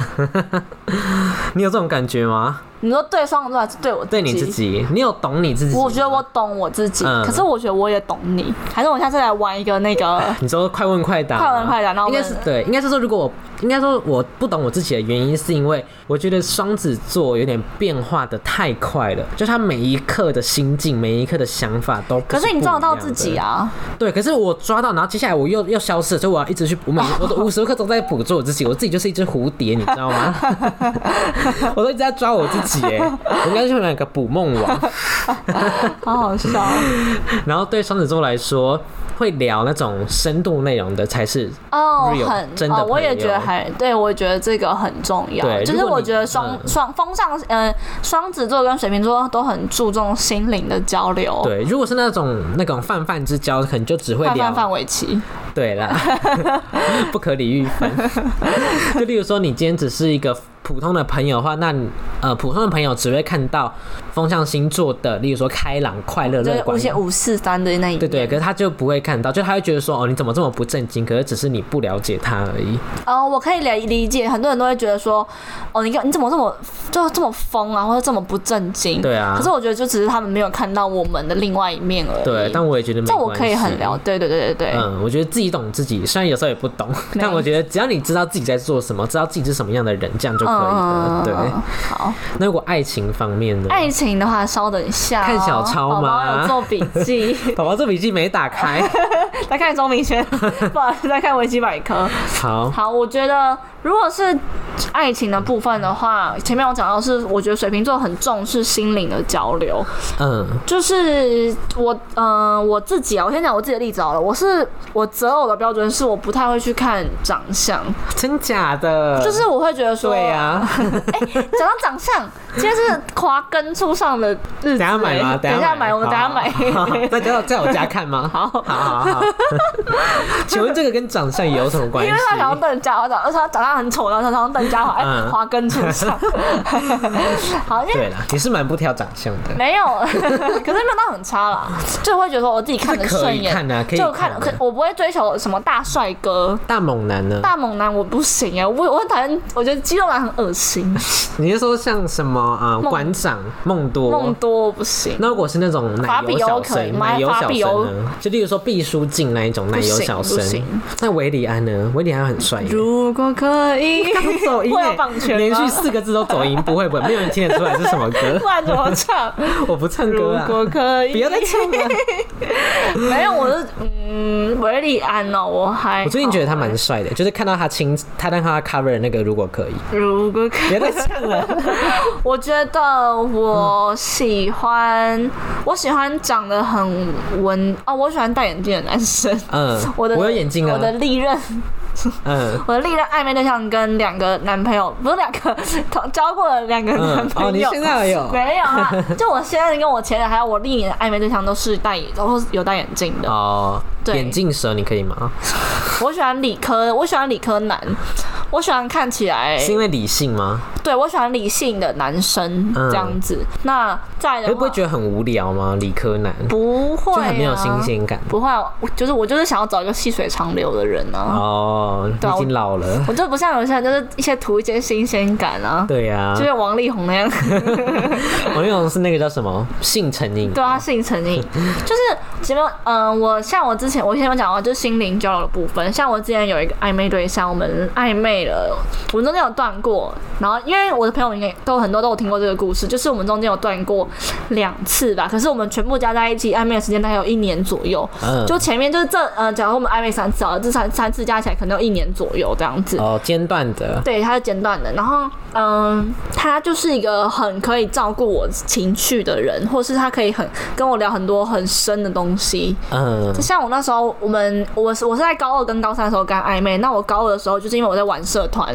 你有这种感觉吗？你说对双子座还是对我对你自己，你有懂你自己？我觉得我懂我自己，嗯可是我觉得我也懂你。还是我下次来玩一个那个，你说快问快答，快问快答然后应该是对，应该是说，如果我应该说我不懂我自己的原因，是因为我觉得双子座有点变化的太快了，就他每一刻的心境、每一刻的想法都不可是你抓得到自己。啊？对，可是我抓到，然后接下来我又又消失了，所以我要一直去，我每我都无时无刻都在捕捉我自己，我自己就是一只蝴蝶，你知道吗？我都一直在抓我自己哎，我应该去买个捕梦网。好好笑。然后对双子座来说，会聊那种深度内容的才是哦很真的哦，我也觉得还对，我觉得这个很重要。就是我觉得双嗯双风象呃双子座跟水瓶座都很注重心灵的交流。，对。如果是那种那种泛泛之交，可能就只会聊泛泛范玮琪，对啦，不可理喻分。就例如说，你今天只是一个普通的朋友的话，那呃，普通的朋友只会看到风象星座的，例如说开朗、快乐、乐观。五些五四三的那一面。对对，可是他就不会看到，就他会觉得说，哦，你怎么这么不正经？可是只是你不了解他而已。哦，我可以理理解，很多人都会觉得说，哦，你看你怎么这么就这么疯啊，或者这么不正经？对啊可是我觉得就只是他们没有看到我们的另外一面而已。对，但我也觉得没这我可以很了，对对对对对。嗯，我觉得自己懂自己，虽然有时候也不懂，但我觉得只要你知道自己在做什么，知道自己是什么样的人，这样就可以了。对。好，那如果爱情方面呢？爱情的话，稍等一下、看小抄吗宝宝有做笔记，宝宝做笔记没打开。来看钟明轩，不好意思，在看维基百科。好，好，我觉得如果是爱情的部分的话，前面我讲到是，我觉得水瓶座很重视心灵的交流。嗯，就是我，嗯、我自己啊，我先讲我自己的例子好了。我是我择偶的标准是，我不太会去看长相，真假的？就是我会觉得说，对呀、哎讲到长相，今天是夸根初上的日子、等下买吗？欸等下买，我们等下买。好好好在我家看吗？好好好好。请问这个跟长相有什么关系？因为他想要邓家我长，而且他长得很丑，然后他想要邓家华，哎、嗯华根出场。好，因为对啦，你是蛮不挑长相的。没有，可是没有到很差啦，就会觉得说我自己看的顺眼，看啊可以就看，看可我不会追求什么大帅哥。大猛男呢？大猛男我不行哎，我我很讨厌，我觉得肌肉男很恶心，你是说像什么啊？孟馆长梦多？梦多我不行，那如果是那种奶油小法比欧可以生，吗奶油小法比欧生呢？就例如说毕书尽那一种奶油小生不行。那维里安呢？维里安很帅耶。如果可以，走音会有耶绑拳吗连续四个字都走音，不会不会，没有人听得出来是什么歌 不。然怎么唱？我不唱歌啊！果可以，不要再唱了。没有，我是嗯，维利安哦，我还我最近觉得他好蛮帅的，就是看到他亲他让他 cover 的那个，如果可以，如果可以别再唱了。我觉得我喜欢，我喜欢长得很文哦，我喜欢戴眼镜的男生。嗯，我的我有眼镜啊我。的历任嗯 我的历任暧昧对象跟两个男朋友，不是两个，同交过了两个男嗯，朋友。哦，你现在有？没有啊？就我现在跟我前任还有我历年的暧昧对象都是戴，都是有戴眼镜的。哦，对眼镜蛇你可以吗？我喜欢理科，我喜欢理科男，我喜欢看起来，是因为理性吗？对我喜欢理性的男生嗯这样子。那再来的话会不会觉得很无聊吗？理科男不会、啊，就很没有新鲜感。不会、啊，我就是我就是想要找一个细水长流的人啊。哦，你对啊已经老了。我就不像有些人，就是一些图一些新鲜感啊，对呀就，像王力宏那样。王力宏是那个叫什么性成瘾？对啊，性成瘾就是前面，嗯、我像我之前我前面讲过，就是心灵交流的部分。像我之前有一个暧昧对象，我们暧昧了，我们中间有断过。然后因为我的朋友应该都很多都有听过这个故事，就是我们中间有断过两次吧。可是我们全部加在一起暧昧的时间大概有一年左右。嗯，就前面就是这呃，假如我们暧昧三次啊，这三三次加起来可能有一年左右这样子。哦间断的。对，他是间断的。然后，嗯，他就是一个很可以照顾我情绪的人，或是他可以很跟我聊很多很深的东西。嗯，就像我那时候，我们我是我是在高二跟高三的时候跟他暧昧。那我高二的时候，就是因为我在玩社团，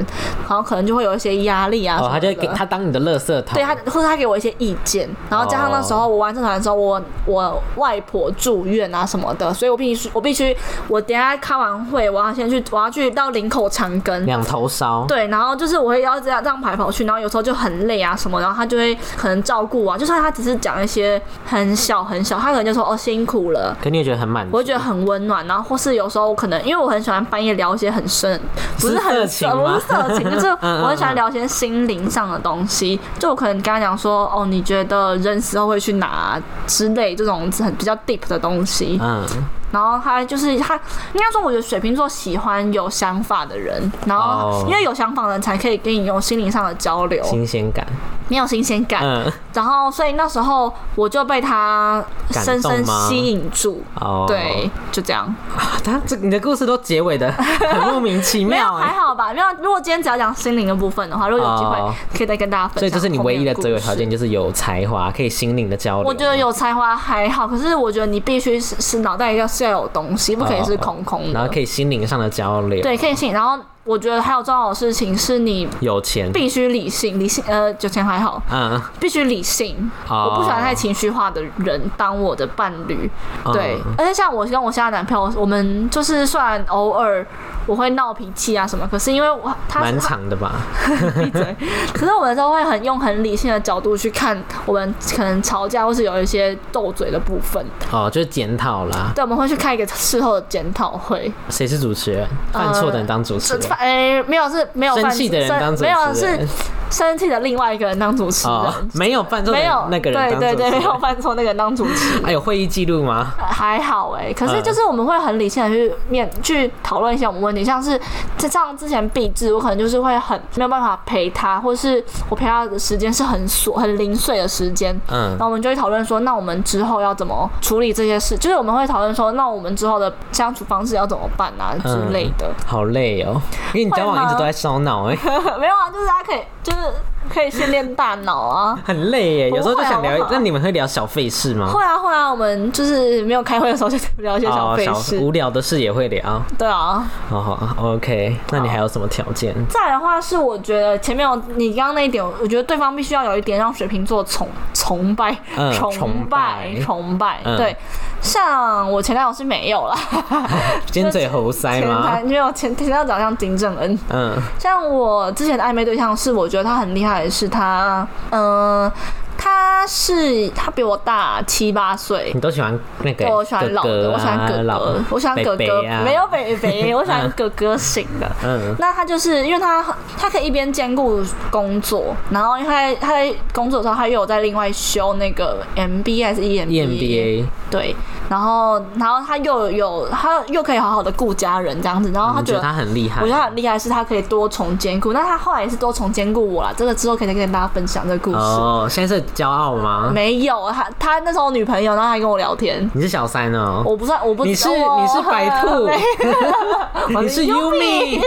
然后可能就会有一些压力哦，他就给他当你的垃圾桶。对他，或者他给我一些意见，然后加上那时候我玩社团的时候，我我外婆住院啊什么的，所以我必须我必须我等下开完会，我要先去我要去到林口长庚，两头烧。对，然后就是我会要这样这样跑来跑去，然后有时候就很累啊什么，然后他就会可能照顾啊，就算他只是讲一些很小很小，他可能就说哦辛苦了。可你也觉得很满足。我会觉得很温暖，然后或是有时候可能因为我很喜欢半夜聊一些很深，不是很色情不是色情，就是 嗯我很喜欢聊一些心灵上的东西。就我可能跟他讲说，哦，你觉得人死后会去哪之类这种很比较 deep 的东西。嗯，然后他就是他应该说，我觉得水瓶座喜欢有想法的人，然后哦因为有想法的人才可以跟你有心灵上的交流，新鲜感，没有新鲜感。嗯，然后所以那时候我就被他深深吸引住，哦，对，就这样。啊，他这你的故事都结尾的很莫名其妙 没有还好吧，没有。如果今天只要讲心灵的部分的话，如果有机会哦可以再跟大家分享。所以这是你唯一的择偶条件，。就是有才华，可以心灵的交流。我觉得有才华还好，可是我觉得你必须是是脑袋要是要有东西，不可以是空空的。然后可以心灵上的交流，，对，可以心。然后我觉得还有重要的事情是你有钱，必须理性，理性呃，有钱还好，嗯，必须理性。哦我不喜欢太情绪化的人当我的伴侣。对，嗯而且像我跟我现在男朋友，我们就是虽然偶尔我会闹脾气啊什么，可是因为我他蛮长的吧？闭嘴。可是我们都会很用很理性的角度去看我们可能吵架或是有一些斗嘴的部分。哦，就是检讨啦。对，我们会去开一个事后的检讨会。谁是主持人？犯错的人当主持这人，哎、没有是没有犯生气的人生当主没有是。生气的另外一个人当主持人。哦，没有犯错没有那个人当对对对，没有犯错那个人当主持人。还有会议记录吗？还好哎、可是嗯就是我们会很理性的去面去讨论一些我们问题，像是在像之前毕制，我可能就是会很没有办法陪他，或是我陪他的时间是很琐很零碎的时间，嗯那，我们就会讨论说，那我们之后要怎么处理这些事，就是我们会讨论说，那我们之后的相处方式要怎么办啊之类的。好累哦，因为你交往一直都在烧脑哎，没有啊，就是他可以就是可以训练大脑啊。很累耶。有时候就想聊那你们会聊小费事吗？会啊会啊，我们就是没有开会的时候就聊一些小费事。无聊的事也会聊。对啊，好好，OK，那你还有什么条件？再的话是我觉得前面有你刚刚那一点，我觉得对方必须要有一点让水瓶座崇崇拜、嗯崇崇拜、崇拜。嗯对，像我前男友是没有啦，尖嘴猴腮前吗男？没有前前男友长相金正恩。嗯，像我之前的暧昧对象是，我觉得他很厉害还是他，嗯、他是他比我大七八岁你，都喜欢那个对我喜欢老的，我喜欢哥哥，我喜欢哥哥没有北北，我喜欢哥哥型的。嗯那他就是因为他他可以一边兼顾工作，然后因为他他在工作的时候，他又有在另外修那个 MBA 还是 E EMBA，, 对，然后然后他又有他又可以好好的顾家人这样子，然后他觉得你觉得他很厉害？我觉得他很厉害，是他可以多重兼顾。那他后来也是多重兼顾我啦，这个之后可以再跟大家分享这个故事。哦，现在是骄傲吗？没有，他他那时候女朋友，然后还跟我聊天。你是小三呢？我不算，我不你是你是白兔 你是 Yumi，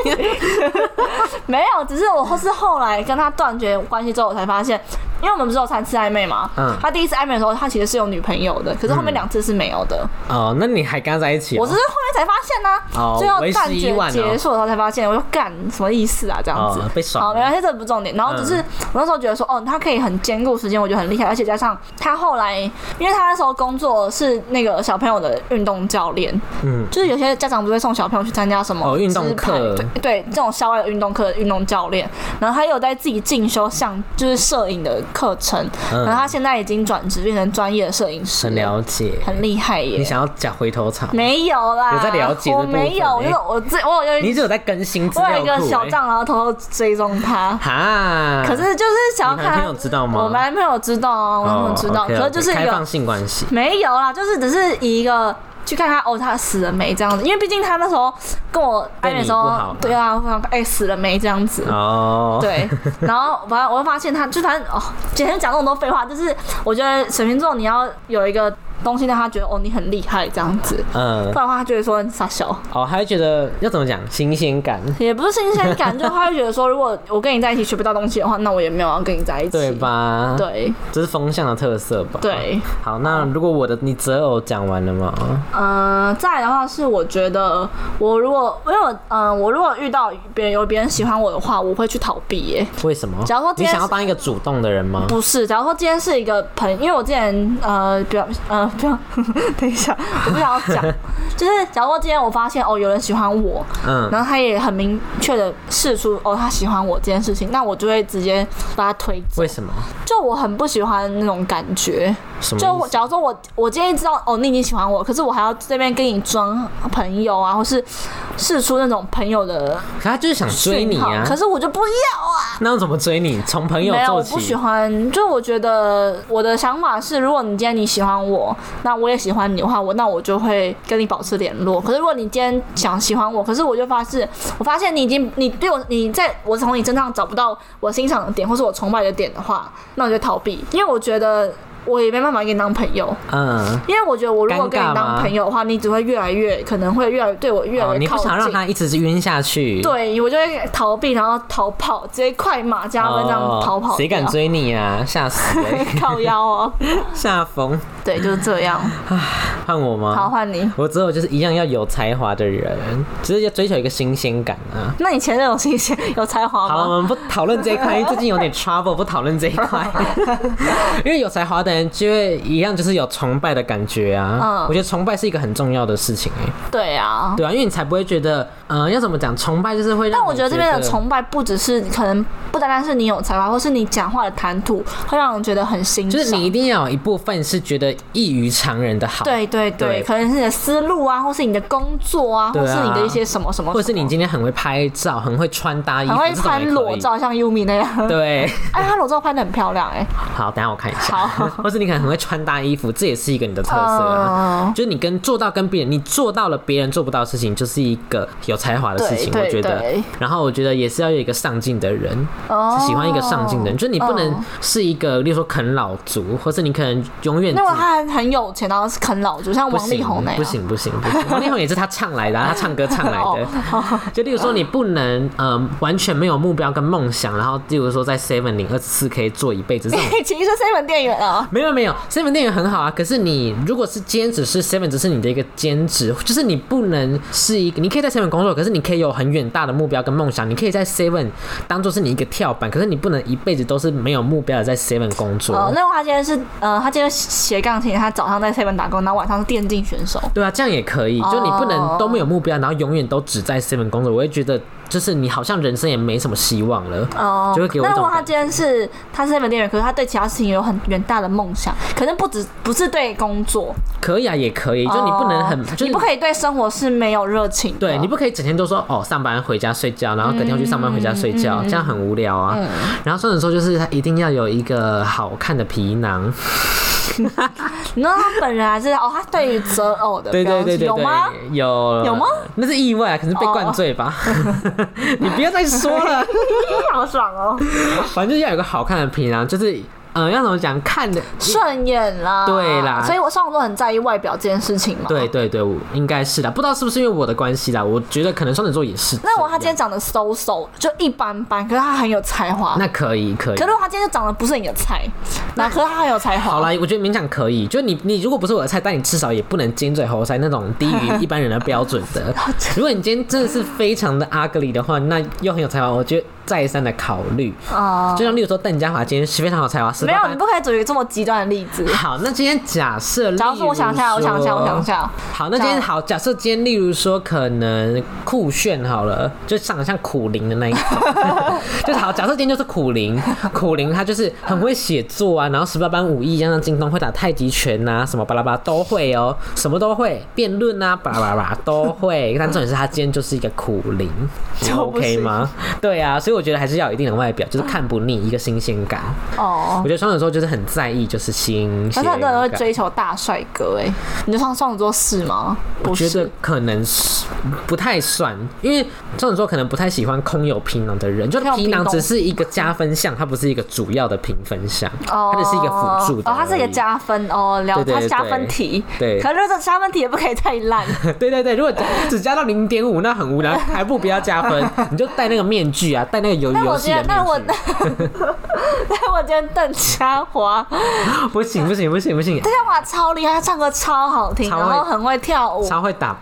没有，只是我是后来跟他断绝关系之后，我才发现，因为我们不是有三次暧昧嘛，嗯。他第一次暧昧的时候，他其实是有女朋友的，可是后面两次是没有的，哦，那你还跟他在一起哦？我只是后面才发现呢、哦最后为时断绝已晚哦结束的时候才发现，我就干什么意思啊？这样子，哦被耍好，没关系，这不重点。然后只是、嗯。我那时候觉得说，哦，他可以很兼顾时间，我觉得很厉害，而且加上他后来，因为他那时候工作是那个小朋友的运动教练，嗯，就是有些家长不会送小朋友去参加什么哦运动课。对对，这种校外的运动课的运动教练，然后他有在自己进修像就是摄影的课程，嗯然后他现在已经转职变成专业的摄影师，很了解。很厉害耶。你想要讲回头草？没有啦，有在了解我没有，我欸就是我自我有一你只有在更新我有一个小账，然后偷偷追踪他。哈，可是就是想要看朋友知道吗我男朋友知道啊，我男朋友知道，哦可是就是一开放性关系。没有啦，就是只是以一个去看他哦，他死了没这样子，因为毕竟他那时候跟我暧昧的时候对啊，我想哎、死了没这样子。哦，，对，然后反正我会发现他，就反正哦，今天讲那么多废话，就是我觉得水瓶座你要有一个东西让他觉得哦你很厉害这样子，嗯不，然的话他就会说你傻小。哦，他会觉得要怎么讲新鲜感，也不是新鲜感，就他会觉得说，如果我跟你在一起学不到东西的话，那我也没有要跟你在一起，对？吧？，对这是风向的特色吧？。对，好，那如果我的你择偶讲完了吗？嗯、再来的话是我觉得我如果因为我嗯、我如果遇到别人有别人喜欢我的话，我会去逃避耶。为什么？假如说今天想要当一个主动的人吗？不是，假如说今天是一个朋因为我之前呃，比较呃，不要，等一下，我不想要讲，就是假如说今天我发现哦有人喜欢我，嗯，然后他也很明确的试出哦他喜欢我这件事情，那我就会直接把他推走为。什么？就我很不喜欢那种感觉，就我？假如说我我今天知道哦，你已经喜欢我，可是我还要这边跟你装朋友啊，或是试出那种朋友的可他就是想追你啊，可是我就不要啊。那要怎么追你？从朋友没有，我不喜欢。就我觉得我的想法是，如果你今天你喜欢我，那我也喜欢你的话，我那我就会跟你保持联络。可是如果你今天想喜欢我，可是我就发誓，我发现你已经你对我你在我从你身上找不到我欣赏的点，或是我崇拜的点的话，那我就逃避，因为我觉得。我也没办法跟你当朋友，嗯，因为我觉得我如果跟你当朋友的话，你只会越来越可能会越来对我越来哦，越靠近。你不想让他一直晕下去。对我就会逃避，然后逃跑，直接快马加鞭这样逃跑、哦谁敢？追你啊？吓死欸！靠腰哦，吓疯！对，就是这样。换我吗？好，换你。我只有就是一样要有才华的人，只是要追求一个新鲜感啊。那你前任有新鲜有才华好，我？们不讨论这一块，因为最近有点 trouble，不讨论这一块。因为有才华的人就会一样，就是有崇拜的感觉啊。嗯我觉得崇拜是一个很重要的事情哎、对啊。对啊，因为你才不会觉得，呃，要怎么讲，崇拜就是会让。但我觉得这边的，崇拜不只是可能不单单是你有才华，或是你讲话的谈吐会让人觉得很欣赏。就是你一定要有一部分是觉得异于常人的好。。对对对，对可能是你的思路啊，或是你的工作啊，啊或是你的一些什么什么，或者是你今天很会拍照，很会穿搭衣服，很会穿裸。照，像 Yumi 那样。对，哎，他裸照拍的很漂亮哎。好，等下我看一下。好或是你可能很会穿搭衣服，这也是一个你的特色啊。嗯就是你跟做到跟别人，你做到了别人做不到的事情，就是一个有才华的事情，我觉得对。然后我觉得也是要有一个上进的人，哦是喜欢一个上进的人，就是你不能嗯是一个，例如说啃老族，或是你可能永远那么他很有钱，然后是啃老族，像王力宏那样。不行不行不行，王力宏也是他唱来的啊，他唱歌唱来的。哦 就例如说，你不能呃完全没有目标跟梦想，然后例如说在 Seven 零二十四 K 做一辈子这种 其实是 seven 店员啊。没有没有，seven 店员很好啊。可是你如果是兼职，是 seven 只是你的一个兼职，就是你不能是一个，你可以在 seven 工作，可是你可以有很远大的目标跟梦想，你可以在 seven 当做是你一个跳板，可是你不能一辈子都是没有目标的在 seven 工作。哦，那他今天是呃，他今天斜杠青年，他早上在 seven 打工，然后晚上是电竞选手。对啊，这样也可以，就你不能都没有目标，然后永远都只在 seven 工作，我会觉得就是你好像人生也没什么希望了。哦，就会给我一那如果他今天是他是 seven 店员，可是他对其他事情有很远大的梦想，可能不止不是对工作，可以啊，也可以，就你不能很，哦就你不可以对生活是没有热情的。对你不可以整天都说哦，上班回家睡觉，然后隔天又去上班回家睡觉，这样很无聊啊。然后双子座就是他一定要有一个好看的皮囊，你知道他本人还是哦，他对于择偶的对标对对对对，有吗？有有吗？那是意外啊，可能是被灌醉吧。你不要再说了，好爽哦，反正就是要有个好看的皮囊，就是呃，要怎么讲，看的。顺眼啦。对啦所以我上座很在意外表这件事情嘛。对。对对，我应该是的，不知道是不是因为我的关系啦，我觉得可能双子座也是。那我他今天长得 so so 就一般般，可是他很有才华。那可以可以可。是他今天就长得不是你的菜，那可是他很有才华。好啦，我觉得勉强可以。就你，你如果不是我的菜，但你至少也不能尖嘴猴腮那种低于一般人的标准的。如果你今天真的是非常的 ugly 的话，那又很有才华，我觉得再三的考虑。哦，就像例如说邓家华今天是非常有才华，十没有，你。不可以举一个这么极端的例子。好，那今天假设，假如说我想一下，我想一下，我想一。下。好，那今天好，假设今天例如说可能酷炫好了，就长得像苦灵的那一种，就是好，假设今天就是苦灵，苦灵他就是很会写作啊，然后十八般武艺，像京东，会打太极拳呐、什么巴拉巴拉都会哦，什么都会，辩论啊，巴拉巴拉都会。但重点是他今天就是一个苦灵，OK 吗？对啊，所以我觉得还是要有一定的外表，就是看不腻，一个新鲜感。哦我，觉得双子座就是很在意，就是新鲜但是很多人会。追求大帅哥，哎，你就说双子座是吗？不我觉得。可能是不太算，因为这种说可能不太喜欢空有皮囊的人，就皮囊只是一个加分项，它不是一个主要的评分项，哦它只是一个辅助的哦，它是一个。加分哦，了，对对它加分题。对可是这加分题也不可以太烂。对对对，如果只加到零点五，那很无聊，还不如不要加分，你就戴那个面具啊，戴那个游那游戏的我今天，那我面具。那我今天 邓家华，不行不行不行不行，邓家华超厉害，他唱歌超好听，然后很会跳舞，超会打，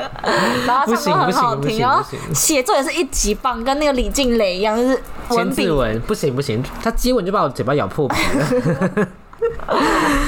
然后他唱歌很好听，不行不行然后不行写作也是一级棒，跟那个李静蕾一样，就是文笔千字文不行不行，他接吻就把我嘴巴咬破皮了。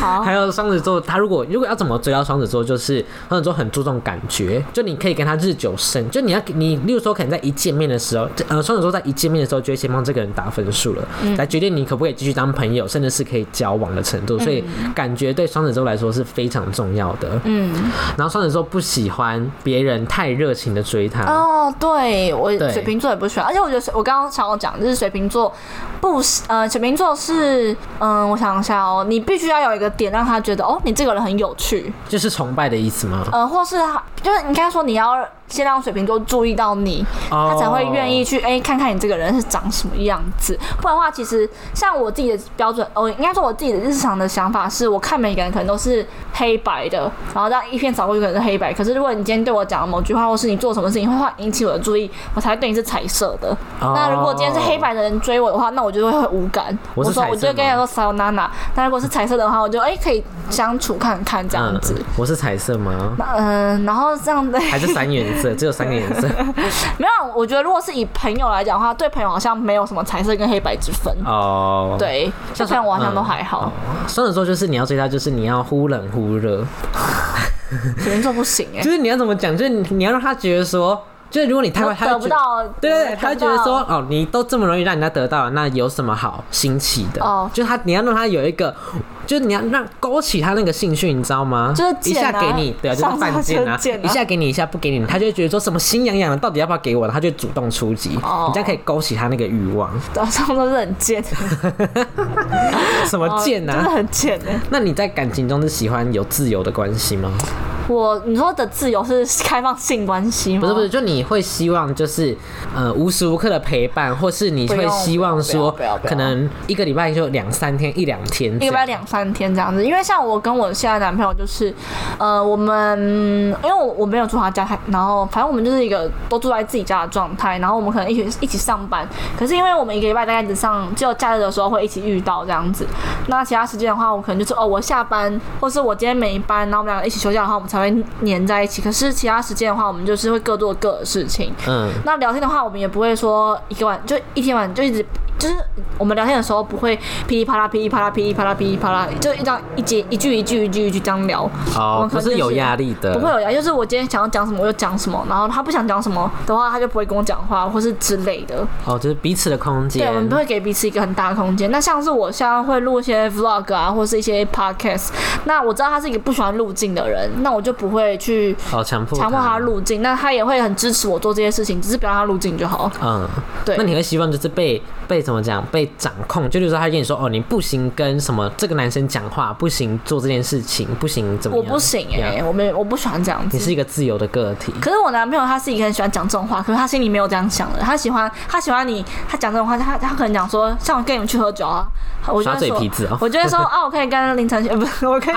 好还，有双子座，他如果如果要怎么追到双子座，就是双子座很注重感觉，就你可以跟他日久生，就你要你，例如说可能在一见面的时候，呃，双子座在一见面的时候就会先帮这个人打分数了，来决定你可不可以继续当朋友，甚至是可以交往的程度。所以感觉对双子座来说是非常重要的。嗯，然后双子座不喜欢别人太热情的追他。哦，对我水瓶座也不喜欢，而且我觉得我刚刚想要讲就是水瓶座不是呃水瓶座是嗯我想一下哦，你必须要有一个点让他觉得哦你这个人很有趣，就是崇拜的意思吗？呃或是他就是应该说你要先让水瓶座注意到你，哦他才会愿意去哎、看看你这个人是长什么样子，不然的话其实像我自己的标准哦应该说我自己的日常的想法是我看每个人可能都是黑白的，然后这样一片扫过去可能是黑白，可是如果你今天对我讲了某句话，或是你做什么事情会引起我的注意，我才会对你是彩色的。哦那如果今天是黑白的人追我的话，那我就会很无感。我说我就会跟他吗说 sayonara，但如果是彩色的话，我就哎、可以相处看看这样子。嗯，我是彩色吗？那嗯、然后这样的还是三原色？只有三个颜色 没有，我觉得如果是以朋友来讲的话，对朋友好像没有什么彩色跟黑白之分。哦。对，像朋友我好像都还好。双子座就是你要追他，就是你要忽冷忽热，水瓶座不行哎、就是你要怎么讲，就是你你要让他觉得说，就是如果你太快，我他会觉得。不到，对对对，他会觉得说哦，你都这么容易让人家得到，那有什么好新奇的？哦就他你要让他有一个，就是你要让勾起他那个兴趣，你知道吗？就是一下给你，对啊，就是犯贱啊一下给你，一下不给你，他就会觉得说什么心痒痒的，到底要不要给我？他就主动出击，哦你这样可以勾起他那个欲望。对 上都是很贱，什么贱哦真的啊？很贱哎。那你在感情中是喜欢有自由的关系吗？我你说的自由是开放性关系吗？不是不是，就你会希望就是呃无时无刻的陪伴，或是你会希望说可能一个礼拜就两三天一两天一个礼拜两三天这样子，因为像我跟我现在男朋友就是，呃，我们因为我我没有住他家，然后反正我们就是一个都住在自己家的状态，然后我们可能一起一起上班，可是因为我们一个礼拜大概只上只有假日的时候会一起遇到这样子，那其他时间的话，我可能就是哦我下班，或是我今天没班，然后我们两个一起休假的话，我们才会黏在一起，可是其他时间的话，我们就是会各做各的事情，嗯。那聊天的话，我们也不会说一个晚就一天晚就一直就是我们聊天的时候不会噼里啪啦噼里啪啦噼里啪啦噼里啪啦，就一这样一节一句一句一句一句这样聊。我哦们，可是有压力的，不会有呀，就是我今天想要讲什么我就讲什么，然后他不想讲什么的话，他就不会跟我讲话，或是之类的。哦，就是彼此的空间对，我们间都。会给彼此一个很大的空间。那像是我现在会录一些 vlog 啊，或是一些 podcast，那我知道他是一个不喜欢路径的人，那我就不会去哦，强迫强迫他。路径，那他也会很支持我做这些事情，只是不要让他路径就好。嗯，对那你会希望就是被被怎么讲被掌控？就比如说他跟你说哦，你不行跟什么这个男生讲话，不行做这件事情，不行怎么样？我不行哎、我没我不喜欢这样子。你是一个自由的个体。可是我男朋友他是一个很喜欢讲这种话，可是他心里没有这样想的。他喜欢他喜欢你，他讲这种话，他他可能讲说，像我跟你们去喝酒啊，我就耍会说嘴皮子哦我就会说啊，我可以跟林晨，呃，不是，我可以、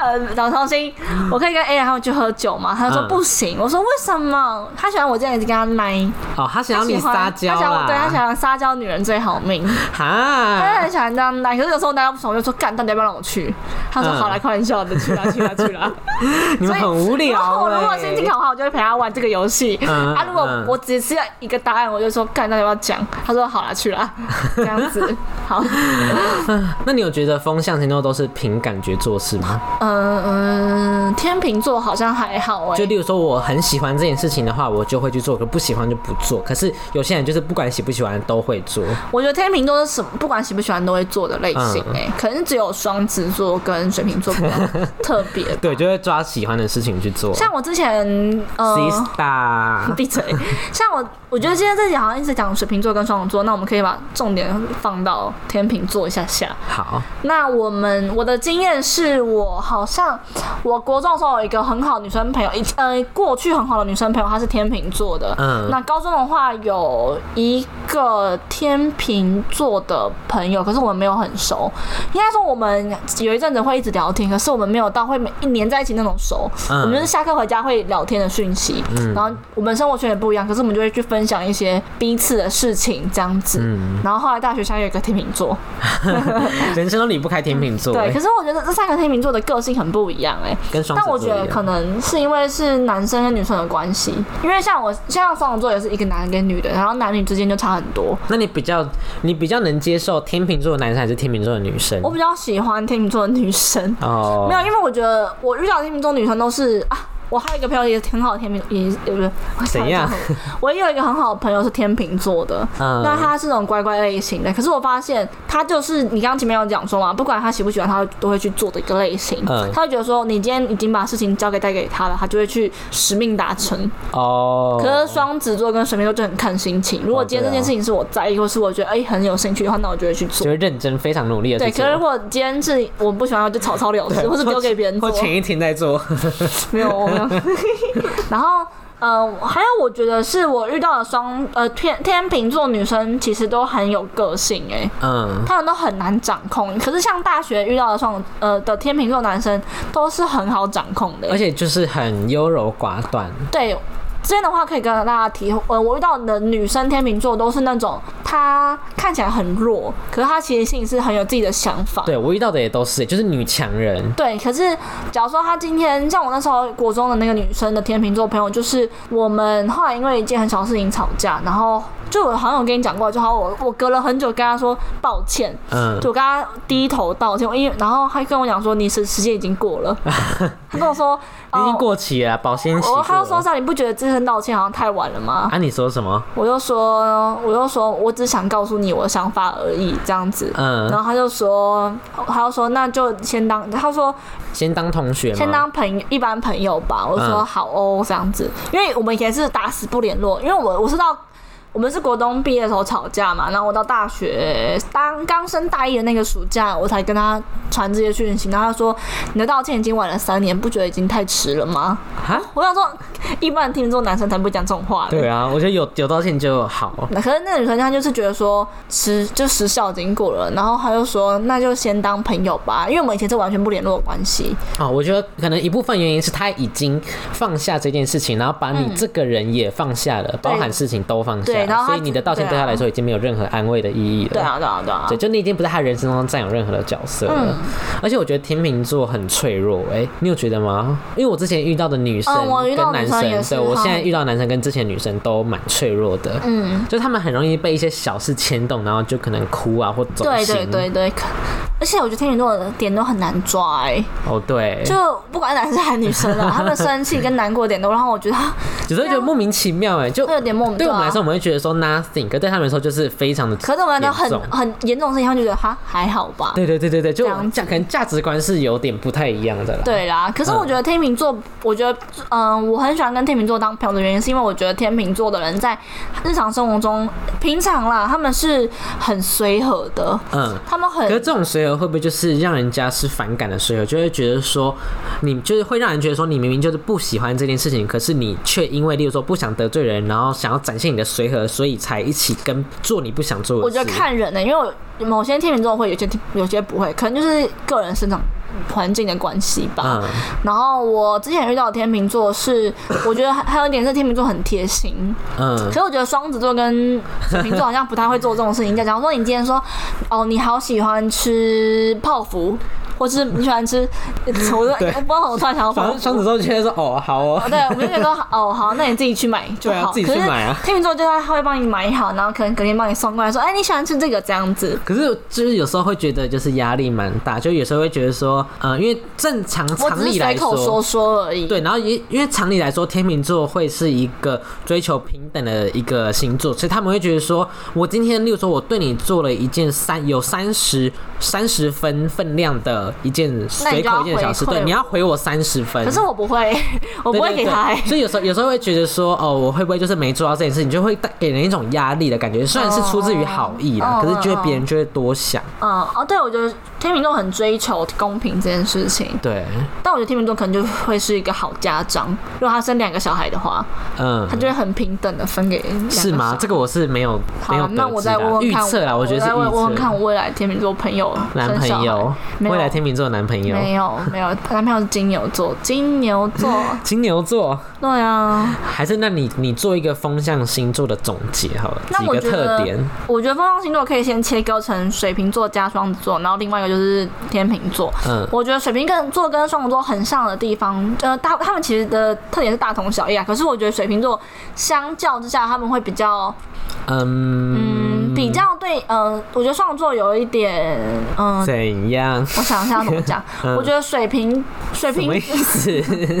呃老超星，我可以跟 A 然后去喝酒吗？他说嗯不行，我说为什么？他喜欢我这样子跟他奶，哦，他想要你他喜欢撒娇他想要对他啦。想要撒娇女人最好命，他哈，很喜欢这样奶。可是有时候大家不爽，我就说干，到底要不要让我去？他说嗯好来，开玩笑的，去啦去啦去啦。你们很无聊、欸。我如果心情好的话，我就会陪他玩这个游戏。嗯啊，如果嗯我只是要一个答案，我就说干，那要不要讲？他说好了，去啦，这样子。好，那你有觉得风象星座都是凭感觉做事吗？嗯嗯，天秤座好像还好哎、就例如说，我很喜欢这件事情的话，我就会去做；可不喜欢就不做。可是有些人就是不管喜不喜欢都会做。我觉得天秤座是什么，不管喜不喜欢都会做的类型嗯哎、可能只有双子座跟水瓶座比较 特别。对，就会抓喜欢的事情去做。像我之前呃。Sista，闭嘴！像我，我觉得今天这集好像一直讲水瓶座跟双子座，那我们可以把重点放到天秤座一下下。好，那我们我的经验是我好像我国中的时候有一个很好的女生朋友，以呃过去很好的女生朋友，她是天秤座的。嗯那高中的话有一个天秤座的朋友，可是我们没有很熟。应该说我们有一阵子会一直聊天，可是我们没有到会每一黏在一起那种熟。嗯我们就是下课回家会聊天的讯息，然后我们生活圈也不一样，可是我们就会去分享一些彼此的事情这样子。嗯然后后来大学相遇有一个天秤座，人生都离不开天秤座、对，欸可是我觉得这三个天秤座的个性很不一样哎、跟双但我觉得可能是因为是男生跟女生的关系，因为像我像双子座也是一个男跟女的，然后男女之间就差很多。那你比较你比较能接受天秤座的男生还是天秤座的女生？我比较喜欢天秤座的女生。哦，没有，因为我觉得我遇到天秤座女生都是啊。我还有一个朋友也挺好的天平，也也不是怎样？我也有一个很好的朋友是天秤座的，嗯那他是那种乖乖类型的。可是我发现他就是你刚刚前面有讲说嘛，不管他喜不喜欢，他都会去做的一个类型。嗯他会觉得说，你今天已经把事情交给带给他了，他就会去使命达成。哦，可是双子座跟水瓶座就很看心情。如果今天这件事情是我在意，或是我觉得哎、很有兴趣的话，那我就会去做就。会认真、非常努力的对，可是如果今天是我不喜欢，我就草草了事，或是丢给别人做或。前一天再做。没有，有。然后，呃，还有我觉得是我遇到的双呃天天秤座女生，其实都很有个性哎、嗯，她们都很难掌控。可是像大学遇到的双呃的天秤座男生，都是很好掌控的欸、而且就是很优柔寡断。对。这边的话可以跟大家提，呃，我遇到的女生天秤座都是那种她看起来很弱，可是她其实心里是很有自己的想法。对我遇到的也都是，就是女强人。对，可是假如说她今天像我那时候国中的那个女生的天秤座朋友，就是我们后来因为一件很小的事情吵架，然后就我好像有跟你讲过，就好我我隔了很久跟她说抱歉，嗯，就我跟她低头道歉，因为然后他跟我讲说你时时间已经过了，她跟我说 已经哦过期了，保鲜期过我他就说了。这样你不觉得这声道歉好像太晚了吗？啊，你说什么？我就说，我就说，我只想告诉你我的想法而已，这样子。嗯然嗯，后他就说，他就说那就先当，他说先当同学？先当朋友，一般朋友吧。我说嗯好哦，这样子，因为我们以前是打死不联络，因为我我是到我们是国中毕业的时候吵架嘛，然后我到大学当刚升大一的那个暑假，我才跟他传这些讯息，然后他说你的道歉已经晚了三年，不觉得已经太迟了吗？啊？我想说，一般听这种男生才不会讲这种话的。对啊，我觉得有有道歉就好。那可是那个女生她就是觉得说时就时效已经过了，然后她就说那就先当朋友吧，因为我们以前是完全不联络的关系。哦，我觉得可能一部分原因是他已经放下这件事情，然后把你这个人也放下了，包含事情都放下了，对然后所以你的道歉对他来说已经没有任何安慰的意义了。对啊，对啊，对啊。对，就你已经不在他人生中占有任何的角色了。嗯而且我觉得天秤座很脆弱，哎、你有觉得吗？因为我之前遇到的女生跟男生，对我现在遇到男生跟之前女生都蛮脆弱的。嗯，就他们很容易被一些小事牵动，然后就可能哭啊或走对心。对对对，可而且我觉得天秤座的点都很难抓哎、哦对，就不管男生还是女生啊，他们生气跟难过点都让我觉得啊有时候觉得莫名其妙哎，就会有点莫名啊对我们来说，我们会觉得说 nothing，可对他们来说就是非常的。可是我们来说很很严重的事情，他们就觉得哈还好吧。对对对对对，就这样子价可能价值观是有点不太一样的啦。对啦，可是我觉得天秤座，我觉得，嗯、我很喜欢跟天秤座当朋友的原因，是因为我觉得天秤座的人在日常生活中，平常啦，他们是很随和的，嗯。他们很可是这种随和会不会就是让人家是反感的随和，就会觉得说，你就是会让人觉得说，你明明就是不喜欢这件事情，可是你却因为例如说不想得罪人，然后想要展现你的随和，所以才一起跟做你不想做的事。我觉得看人呢、因为我某些天秤座会，有些有些不会，可能就是个人生长环境的关系吧。嗯然后我之前遇到的天秤座是，我觉得还还有一点是天秤座很贴心，嗯可是我觉得双子座跟水瓶座好像不太会做这种事情。假如说你今天说，哦，你好喜欢吃泡芙，或是你喜欢吃，我就我不知道我突然想到泡芙。双双子座就觉得说，哦，好哦哦，，对，我们就觉得说，哦，好，那你自己去买就好。自己去买啊天秤座就他会帮你买好，然后可能隔天帮你送过来，说，哎，你喜欢吃这个这样子。可是就是有时候会觉得就是压力蛮大，就有时候会觉得说，呃，因为正常常理来随口说说而已。对，然后也因为常理来说，天秤座会是一个追求平等的一个星座，所以他们会觉得说，我今天，例如说，我对你做了一件三有三十三十分分量的一件随口一件小事，对，你要回我三十分。可是我不会，我不会给他、对所以有时候有时候会觉得说，哦，我会不会就是没做到这件事情，就会带给人一种压力的感觉。虽然是出自于好意啦，哦可是就会别人就会多想。嗯，哦，对，我觉得天秤座很追求公平这件事情，对，但我觉得天秤座可能就会是一个好家长。如果他生两个小孩的话，嗯他，就会很平等的分给是吗？这个我是没有没有，那我再问问看，预测啦，我觉得是再问问问。看我未来天秤座朋友男朋友，未来天天秤座的男朋友？没有没有，男朋友是金牛座，金牛座，金牛座，对啊。还是那你你做一个风象星座的总结好了，那我觉得特点。我觉得风象星座可以先切割成水瓶座加双子座，然后另外一个就是天秤座。嗯，我觉得水瓶跟座跟双子座很像的地方，呃，大他们其实的特点是大同小异啊。可是我觉得水瓶座相较之下，他们会比较，嗯嗯，比较对，呃，我觉得双子座有一点，嗯、怎样？我想一下怎么讲。嗯我觉得水瓶，水瓶意，思？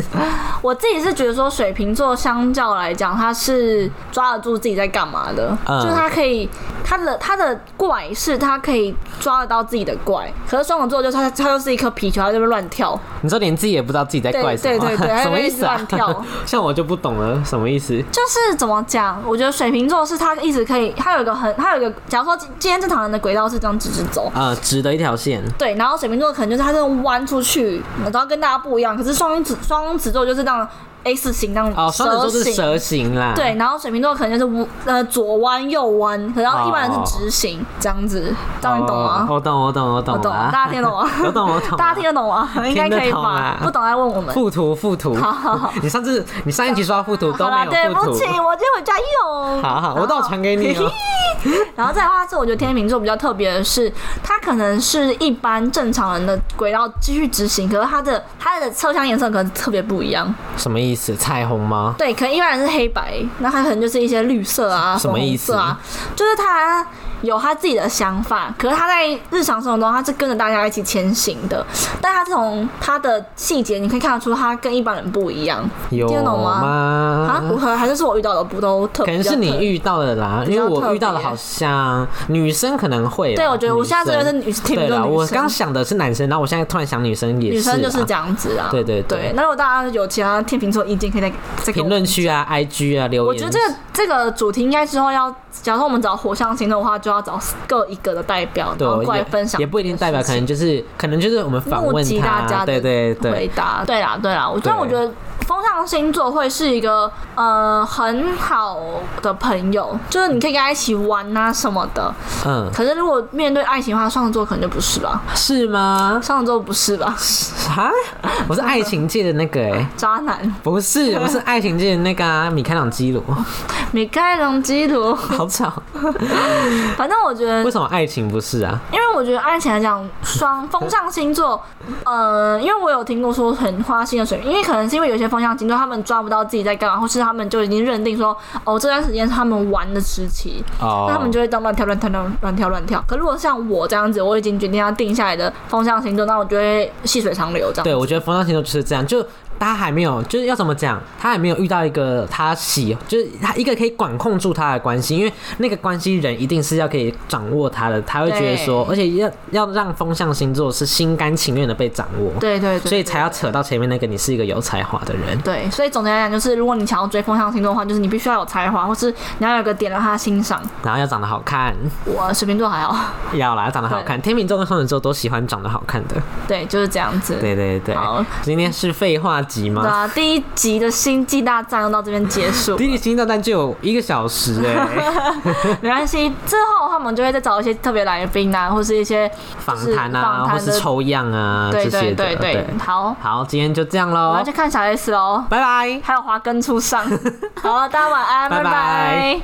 我自己是觉得说水瓶座相较来讲，他是抓得住自己在干嘛的，嗯就是他可以，他的他的怪是他可以抓得到自己的怪，可是双子座就是他他就是一颗皮球，他在那边乱跳。你说连自己也不知道自己在怪什么？对对对对什么意思乱跳？像我就不懂了，什么意思？就是怎么讲？我觉得水瓶座是他一直可以，他有一个很，他有一个，假如说今今天正常人的轨道是这样直直走，呃，直的一条线。对，然后水瓶座可能就是他这种弯出去，然后跟大家不一样。可是双子双子座就是这样 S 型这样哦，双子座是形蛇形啦。对，然后水瓶座可能就是无呃左弯右弯，然后一般人是直行这样子，这样你懂吗？哦我懂，我懂，我懂我懂，大家听得懂吗？我懂，我懂。大家听得懂吗？应该可以吧？不懂来问我们。附图，附图。好好好你上次你上一集说到附图都没有对不起，。我就回家用。好好，我都有传给你哦。然后再的话是，我觉得天秤座比较特别的是，它可能是一般正常人的轨道继续执行，可是它的它的车厢颜色可能特别不一样。什么意思？彩虹吗？对，可能一般人是黑白，那它可能就是一些绿色啊、什么意思啊，就是他有他自己的想法，可是他在日常生活中他是跟着大家一起前行的，但他从他的细节你可以看得出他跟一般人不一样，有听得懂吗？啊，我吗？还是是我遇到的不都特，可能是你遇到的啦，因为我遇到的好像女生可能会。对，我觉得我现在真的是女天对啦，秤座女生我刚想的是男生，然后我现在突然想女生也是。女生就是这。样子啊。对对对对，那如果大家有其他天秤座意见，可以再再给我评论区啊、IG 啊留言。我觉得这个这个主题应该之后要，假如说我们找火象星座的话，就要找各一个的代表，然后过来分享也，也不一定代表，可能就是可能就是我们访募问集大家他，对对的回，答。对啦对啦，我虽然我觉得风象星座会是一个呃很好的朋友，就是你可以跟他一起玩啊什么的。嗯，可是如果面对爱情的话，双子座可能就不是吧？是吗？双子座不是吧？啊，我是爱情界的那个哎、渣男，不是，我是爱情界的那个啊，米开朗基罗，米开朗基罗。好吵。反正我觉得为什么爱情不是啊？因为我觉得爱情来讲，双风象星座，呃，因为我有听过说很花心的水平，因为可能是因为有些风象星座他们抓不到自己在干嘛，或是他们就已经认定说，哦，这段时间是他们玩的时期，哦，那他们就会当乱跳乱跳乱乱跳乱跳。可如果像我这样子，我已经决定要定下来的风向星座，那我就会细水长流这样。对，我觉得风向星座就是这样，就他还没有，就是要怎么讲，他还没有遇到一个他喜，就是他一个可以管控住他的关系，因为那个关系人一定是要可以掌握他的，他会觉得说，而且要要让风象星座是心甘情愿的被掌握，对对对，所以才要扯到前面那个你是一个有才华的人。对，所以总结来讲，就是如果你想要追风象星座的话，就是你必须要有才华，或是你要有个点让他欣赏。然后要长得好看，我水瓶座还好，要啦，要长得好看。天秤座跟双子座都喜欢长得好看的。对，就是这样子。对对对好，今天是废话集吗？对啊，第一集的星际大战要到这边结束，第一集星大战就有一个小时哎、没关系。之后他们就会再找一些特别来宾啊，或是一些访就是谈啊，或是抽样啊对。对对对，好，好，今天就这样喽我要去，看小 S 喽，拜拜。还有华根初上。好了，大家晚安，拜拜